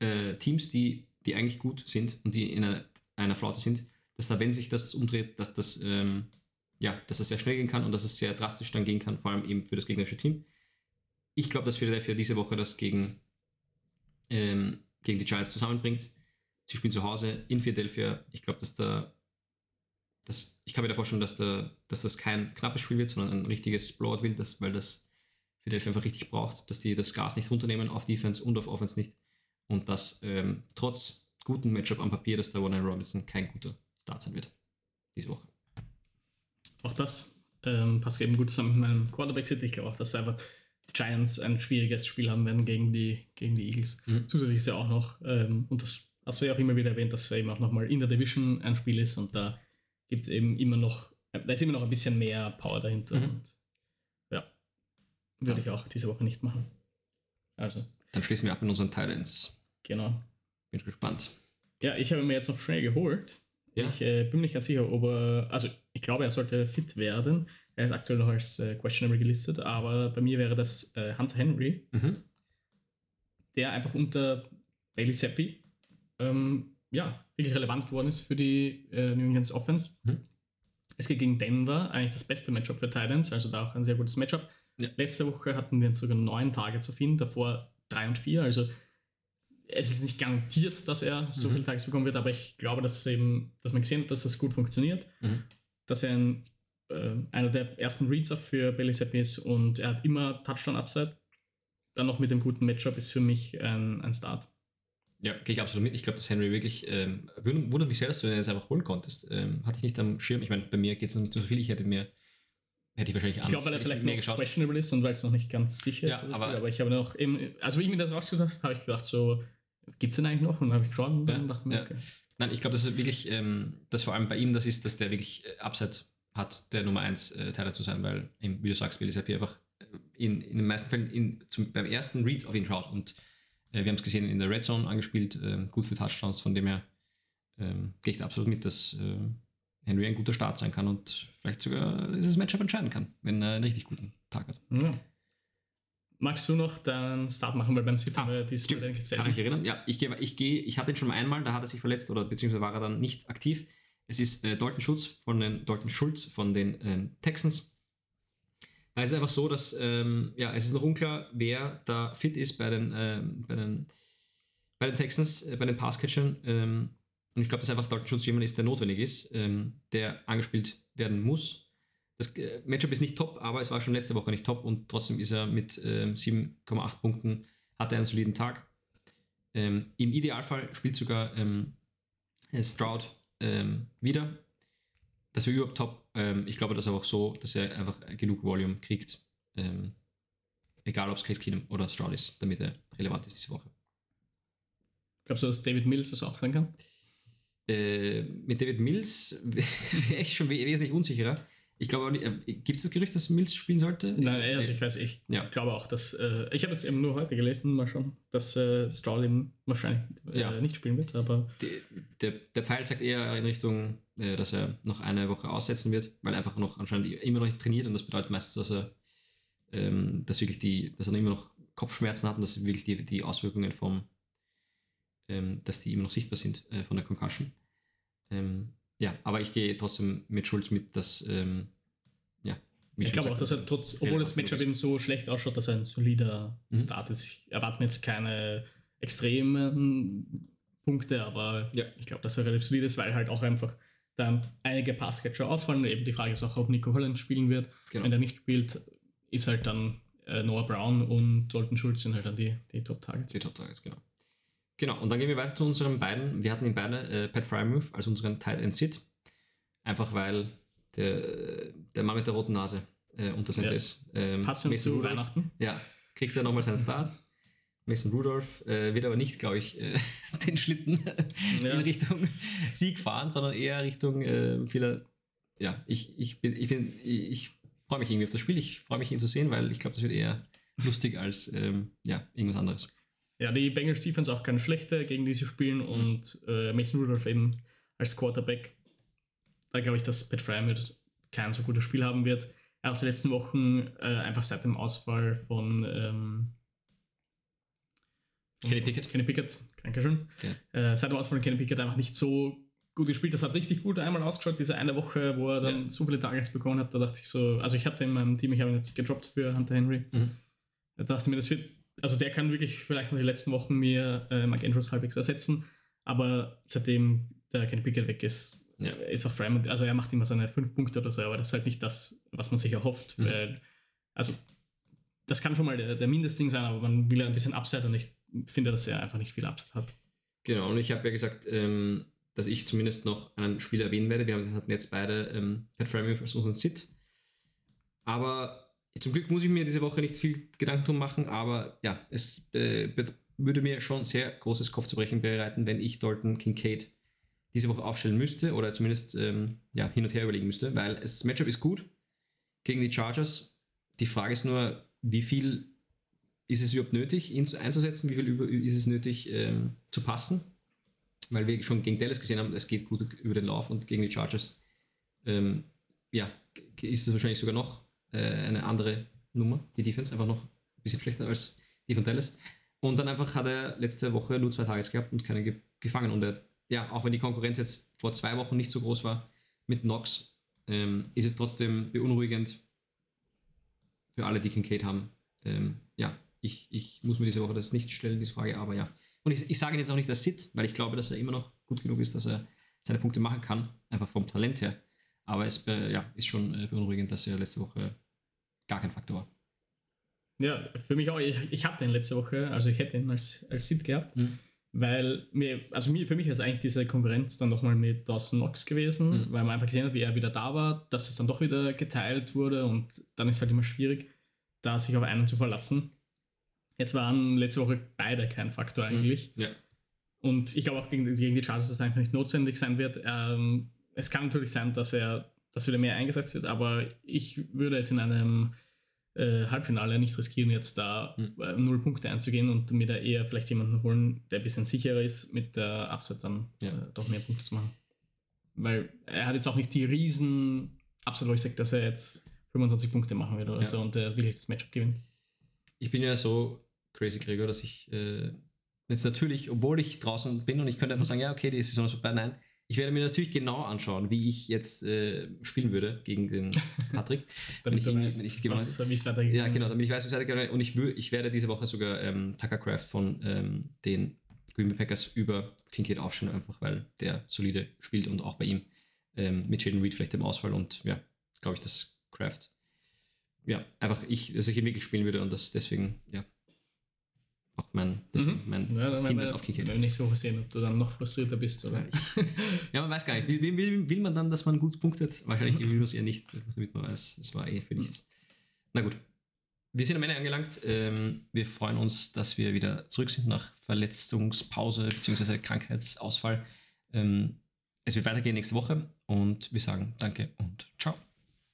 äh, Teams, die, die eigentlich gut sind und die in einer, einer Flaute sind, dass da, wenn sich das umdreht, dass das, ähm, ja, dass das sehr schnell gehen kann und dass es sehr drastisch dann gehen kann, vor allem eben für das gegnerische Team. Ich glaube, dass Philadelphia diese Woche das gegen, ähm, gegen die Giants zusammenbringt. Sie spielen zu Hause in Philadelphia. Ich glaube, dass da das, ich kann mir da vorstellen, dass, da, dass das kein knappes Spiel wird, sondern ein richtiges Blowout wird, das, weil das Philadelphia einfach richtig braucht, dass die das Gas nicht runternehmen auf Defense und auf Offense nicht. Und dass ähm, trotz guten Matchup am Papier, dass der Warner Robinson kein guter Start sein wird. Diese Woche. Auch das ähm, passt eben gut zusammen mit meinem Quarterback-Sit. Ich glaube auch, dass einfach die Giants ein schwieriges Spiel haben werden gegen die, gegen die Eagles. Mhm. Zusätzlich ist ja auch noch, ähm, und das hast du ja auch immer wieder erwähnt, dass er eben auch nochmal in der Division ein Spiel ist und da gibt es eben immer noch, da ist immer noch ein bisschen mehr Power dahinter. Mhm. Und ja, würde Ja. ich auch diese Woche nicht machen. Also, Dann schließen wir ab mit unseren Titans. genau. Bin gespannt. Ja, ich habe mir jetzt noch schnell geholt. Ja. Ich äh, bin mir nicht ganz sicher, ob er, also ich glaube, er sollte fit werden. Er ist aktuell noch als äh, questionable gelistet, aber bei mir wäre das äh, Hunter Henry, Mhm. der einfach unter Bailey Zappi ähm, ja, wirklich relevant geworden ist für die äh, New England's Offense. Mhm. Es geht gegen Denver, eigentlich das beste Matchup für Titans, also da auch ein sehr gutes Matchup. Ja. Letzte Woche hatten wir sogar neun Targets auf ihn, davor drei und vier, also es ist nicht garantiert, dass er so Mhm. viele Tages bekommen wird, aber ich glaube, dass eben, dass man gesehen hat, dass das gut funktioniert, Mhm. dass er ein äh, einer der ersten Reads auch für Bailey Zappi ist und er hat immer Touchdown-Upside. Dann noch mit dem guten Matchup ist für mich ein, ein Start. Ja, gehe ich absolut mit. Ich glaube, dass Henry wirklich, ähm, wundert mich sehr, dass du den jetzt einfach holen konntest. Ähm, hatte ich nicht am Schirm. Ich meine, bei mir geht es nicht so viel. Ich hätte mir, hätte ich wahrscheinlich Ich glaube, weil er vielleicht mehr geschaut. questionable ist und weil es noch nicht ganz sicher ja, ist. Aber, aber ich habe noch eben, also wie ich mir das rausgesucht habe, habe ich gedacht, so, gibt es den eigentlich noch? Und dann habe ich geschaut und dann ja, dachte mir, ja. okay. Nein, ich glaube, dass er wirklich, ähm, dass vor allem bei ihm das ist, dass der wirklich äh, Upside hat, der Nummer 1 äh, Teiler zu sein, weil, eben, wie du sagst, Willis einfach in, in den meisten Fällen in, zum, beim ersten Read auf ihn schaut und äh, wir haben es gesehen in der Red Zone angespielt, äh, gut für Touchdowns, von dem her ähm, gehe ich da absolut mit, dass äh, Henry ein guter Start sein kann und vielleicht sogar dieses Matchup entscheiden kann, wenn er einen richtig guten Tag hat. Ja. Magst du noch deinen Start machen, weil beim Sit haben wir dieses Kann ich mich erinnern? Ja, ich gehe, ich gehe, ich hatte ihn schon einmal, da hat er sich verletzt oder beziehungsweise war er dann nicht aktiv. Es ist äh, Dalton Schulz von den Dalton Schulz von den ähm, Texans. Da ist es einfach so, dass ähm, ja, es ist noch unklar, wer da fit ist bei den, ähm, bei den, bei den Texans, äh, bei den Passcatchern. Und ich glaube, dass einfach Dalton Schulz jemand ist, der notwendig ist, ähm, der angespielt werden muss. Das äh, Matchup ist nicht top, aber es war schon letzte Woche nicht top und trotzdem ist er mit ähm, 7,8 Punkten, hat er einen soliden Tag. Ähm, Im Idealfall spielt sogar ähm, Stroud ähm, wieder. Das wäre überhaupt top. Ähm, ich glaube, dass er auch so, dass er einfach genug Volume kriegt. Egal, ob es Case Keenum oder Stroud ist, damit er relevant ist diese Woche. Glaubst du, dass David Mills das auch sein kann? Äh, mit David Mills wäre ich schon wesentlich unsicherer. Ich glaube, äh, gibt es das Gerücht, dass Mills spielen sollte? Nein, also ich weiß, ich ja. glaube auch, dass äh, ich habe es eben nur heute gelesen, mal schon, dass äh, Stroll eben wahrscheinlich äh, ja. nicht spielen wird, aber Die, der, der Pfeil zeigt eher in Richtung, dass er noch eine Woche aussetzen wird, weil er einfach noch anscheinend immer noch nicht trainiert und das bedeutet meistens, dass er ähm, dass wirklich die, dass er immer noch Kopfschmerzen hat und dass wirklich die, die Auswirkungen vom, ähm, dass die immer noch sichtbar sind äh, von der Concussion. Ähm, ja, aber ich gehe trotzdem mit Schulz mit, dass, ähm, ja. Ich glaube auch, dass er trotz, obwohl das Matchup eben so schlecht ausschaut, dass er ein solider mhm. Start ist. Ich erwarte mir jetzt keine extremen Punkte, aber ja. ich glaube, dass er relativ solid ist, weil halt auch einfach dann einige Passcatcher ausfallen. Eben die Frage ist auch, ob Nico Holland spielen wird. Genau. Wenn er nicht spielt, ist halt dann äh, Noah Brown und Dalton Schulz sind halt dann die, die Top-Targets. Die Top-Targets, genau. Genau, und dann gehen wir weiter zu unseren beiden. Wir hatten ihn beide, äh, Pat Frymouth, als unseren Tight End Sit. Einfach weil der, der Mann mit der roten Nase äh, unter Center ja. ist. Ähm, Passend zu Rudolph, Weihnachten. Ja, kriegt er nochmal seinen Start. Mason Rudolph äh, wird aber nicht, glaube ich, äh, den Schlitten ja. in Richtung Sieg fahren, sondern eher Richtung äh, vieler. Ja, ich, ich bin, ich bin, ich, ich freue mich irgendwie auf das Spiel. Ich freue mich, ihn zu sehen, weil ich glaube, das wird eher lustig als ähm, ja, irgendwas anderes. Ja, die Bengals Defense auch keine schlechte, gegen die sie spielen mhm. und äh, Mason Rudolph eben als Quarterback. Da glaube ich, dass Pat Frymouth kein so gutes Spiel haben wird. Er hat die letzten Wochen äh, einfach seit dem Ausfall von ähm, Kenny Pickett. Kenny Pickett, Dankeschön. Ja. Äh, seit dem Ausfall von Kenny Pickett einfach nicht so gut gespielt. Das hat richtig gut einmal ausgeschaut, diese eine Woche, wo er dann ja. so viele Targets bekommen hat. Da dachte ich so, also ich hatte in meinem Team, ich habe ihn jetzt gedroppt für Hunter Henry. Mhm. Da dachte ich mir, das wird also der kann wirklich vielleicht noch die letzten Wochen mir äh, Mike Andrews halbwegs ersetzen, aber seitdem der Kenny Pickett weg ist, ja. ist auch Fremont, also er macht immer seine fünf Punkte oder so, aber das ist halt nicht das, was man sich erhofft. Mhm. Weil, also das kann schon mal der, der Mindestding sein, aber man will ein bisschen Upside und ich finde, dass er einfach nicht viel Upside hat. Genau, und ich habe ja gesagt, ähm, dass ich zumindest noch einen Spieler erwähnen werde. Wir hatten jetzt beide ähm, Pat Fremont als unseren Sit. Aber zum Glück muss ich mir diese Woche nicht viel Gedanken drum machen, aber ja, es äh, würde mir schon sehr großes Kopfzerbrechen bereiten, wenn ich Dalton Kincaid diese Woche aufstellen müsste oder zumindest ähm, ja, hin und her überlegen müsste, weil das Matchup ist gut gegen die Chargers. Die Frage ist nur, wie viel ist es überhaupt nötig, ihn einzusetzen, wie viel ist es nötig ähm, zu passen, weil wir schon gegen Dallas gesehen haben, es geht gut über den Lauf und gegen die Chargers ähm, ja, ist es wahrscheinlich sogar noch äh, eine andere Nummer, die Defense, einfach noch ein bisschen schlechter als die von Dallas. Und dann einfach hat er letzte Woche nur zwei Tages gehabt und keine ge gefangen. Und er, ja, auch wenn die Konkurrenz jetzt vor zwei Wochen nicht so groß war mit Knox, ähm, ist es trotzdem beunruhigend für alle, die Kincaid haben. Ähm, ja, ich, ich muss mir diese Woche das nicht stellen, diese Frage, aber ja. Und ich, ich sage jetzt auch nicht als Sit, weil ich glaube, dass er immer noch gut genug ist, dass er seine Punkte machen kann, einfach vom Talent her. Aber es ja, ist schon äh, beunruhigend, dass er letzte Woche gar kein Faktor war. Ja, für mich auch. Ich, ich habe den letzte Woche, also ich hätte ihn als, als Sit gehabt, mhm. weil mir, also mir, für mich ist eigentlich diese Konkurrenz dann nochmal mit Dawson Knox gewesen, mhm. weil man einfach gesehen hat, wie er wieder da war, dass es dann doch wieder geteilt wurde und dann ist halt immer schwierig, da sich auf einen zu verlassen. Jetzt waren letzte Woche beide kein Faktor mhm. eigentlich. Ja. Und ich glaube auch gegen, gegen die Chargers, dass es einfach nicht notwendig sein wird. Ähm, es kann natürlich sein, dass er dass wieder mehr eingesetzt wird, aber ich würde es in einem äh, Halbfinale nicht riskieren, jetzt da mhm. äh, null Punkte einzugehen und mir da eher vielleicht jemanden holen, der ein bisschen sicherer ist, mit der Upside dann ja. äh, doch mehr Punkte zu machen. Weil er hat jetzt auch nicht die riesen Upside, wo ich sage, dass er jetzt 25 Punkte machen wird oder ja. so und er will das Matchup gewinnen. Ich bin ja so crazy Gregor, dass ich äh, jetzt natürlich, obwohl ich draußen bin und ich könnte einfach sagen, ja, okay, die Saison ist vorbei, nein, ich werde mir natürlich genau anschauen, wie ich jetzt äh, spielen würde gegen den Patrick. damit ich, ihn, weißt, ich wie es weitergeht. Ja, genau, damit ich weiß, wie es weitergeht. Und ich, ich werde diese Woche sogar ähm, Tucker Craft von ähm, den Green Bay Packers über Kincaid aufstellen, einfach weil der solide spielt und auch bei ihm ähm, mit Jaden Reed vielleicht im Ausfall und ja, glaube ich, dass Craft ja, einfach ich, dass ich ihn wirklich spielen würde und das deswegen, ja, auch mein, mhm. mein ja, Hinweis auf Kicker. Wir nächste Woche sehen, ob du dann noch frustrierter bist. Oder? ja, man weiß gar nicht. Will, will, will man dann, dass man gut punktet? Wahrscheinlich will man es eher nicht, damit man weiß, es war eh für nichts. Na gut. Wir sind am Ende angelangt. Ähm, wir freuen uns, dass wir wieder zurück sind nach Verletzungspause bzw. Krankheitsausfall. Ähm, es wird weitergehen nächste Woche und wir sagen Danke und ciao.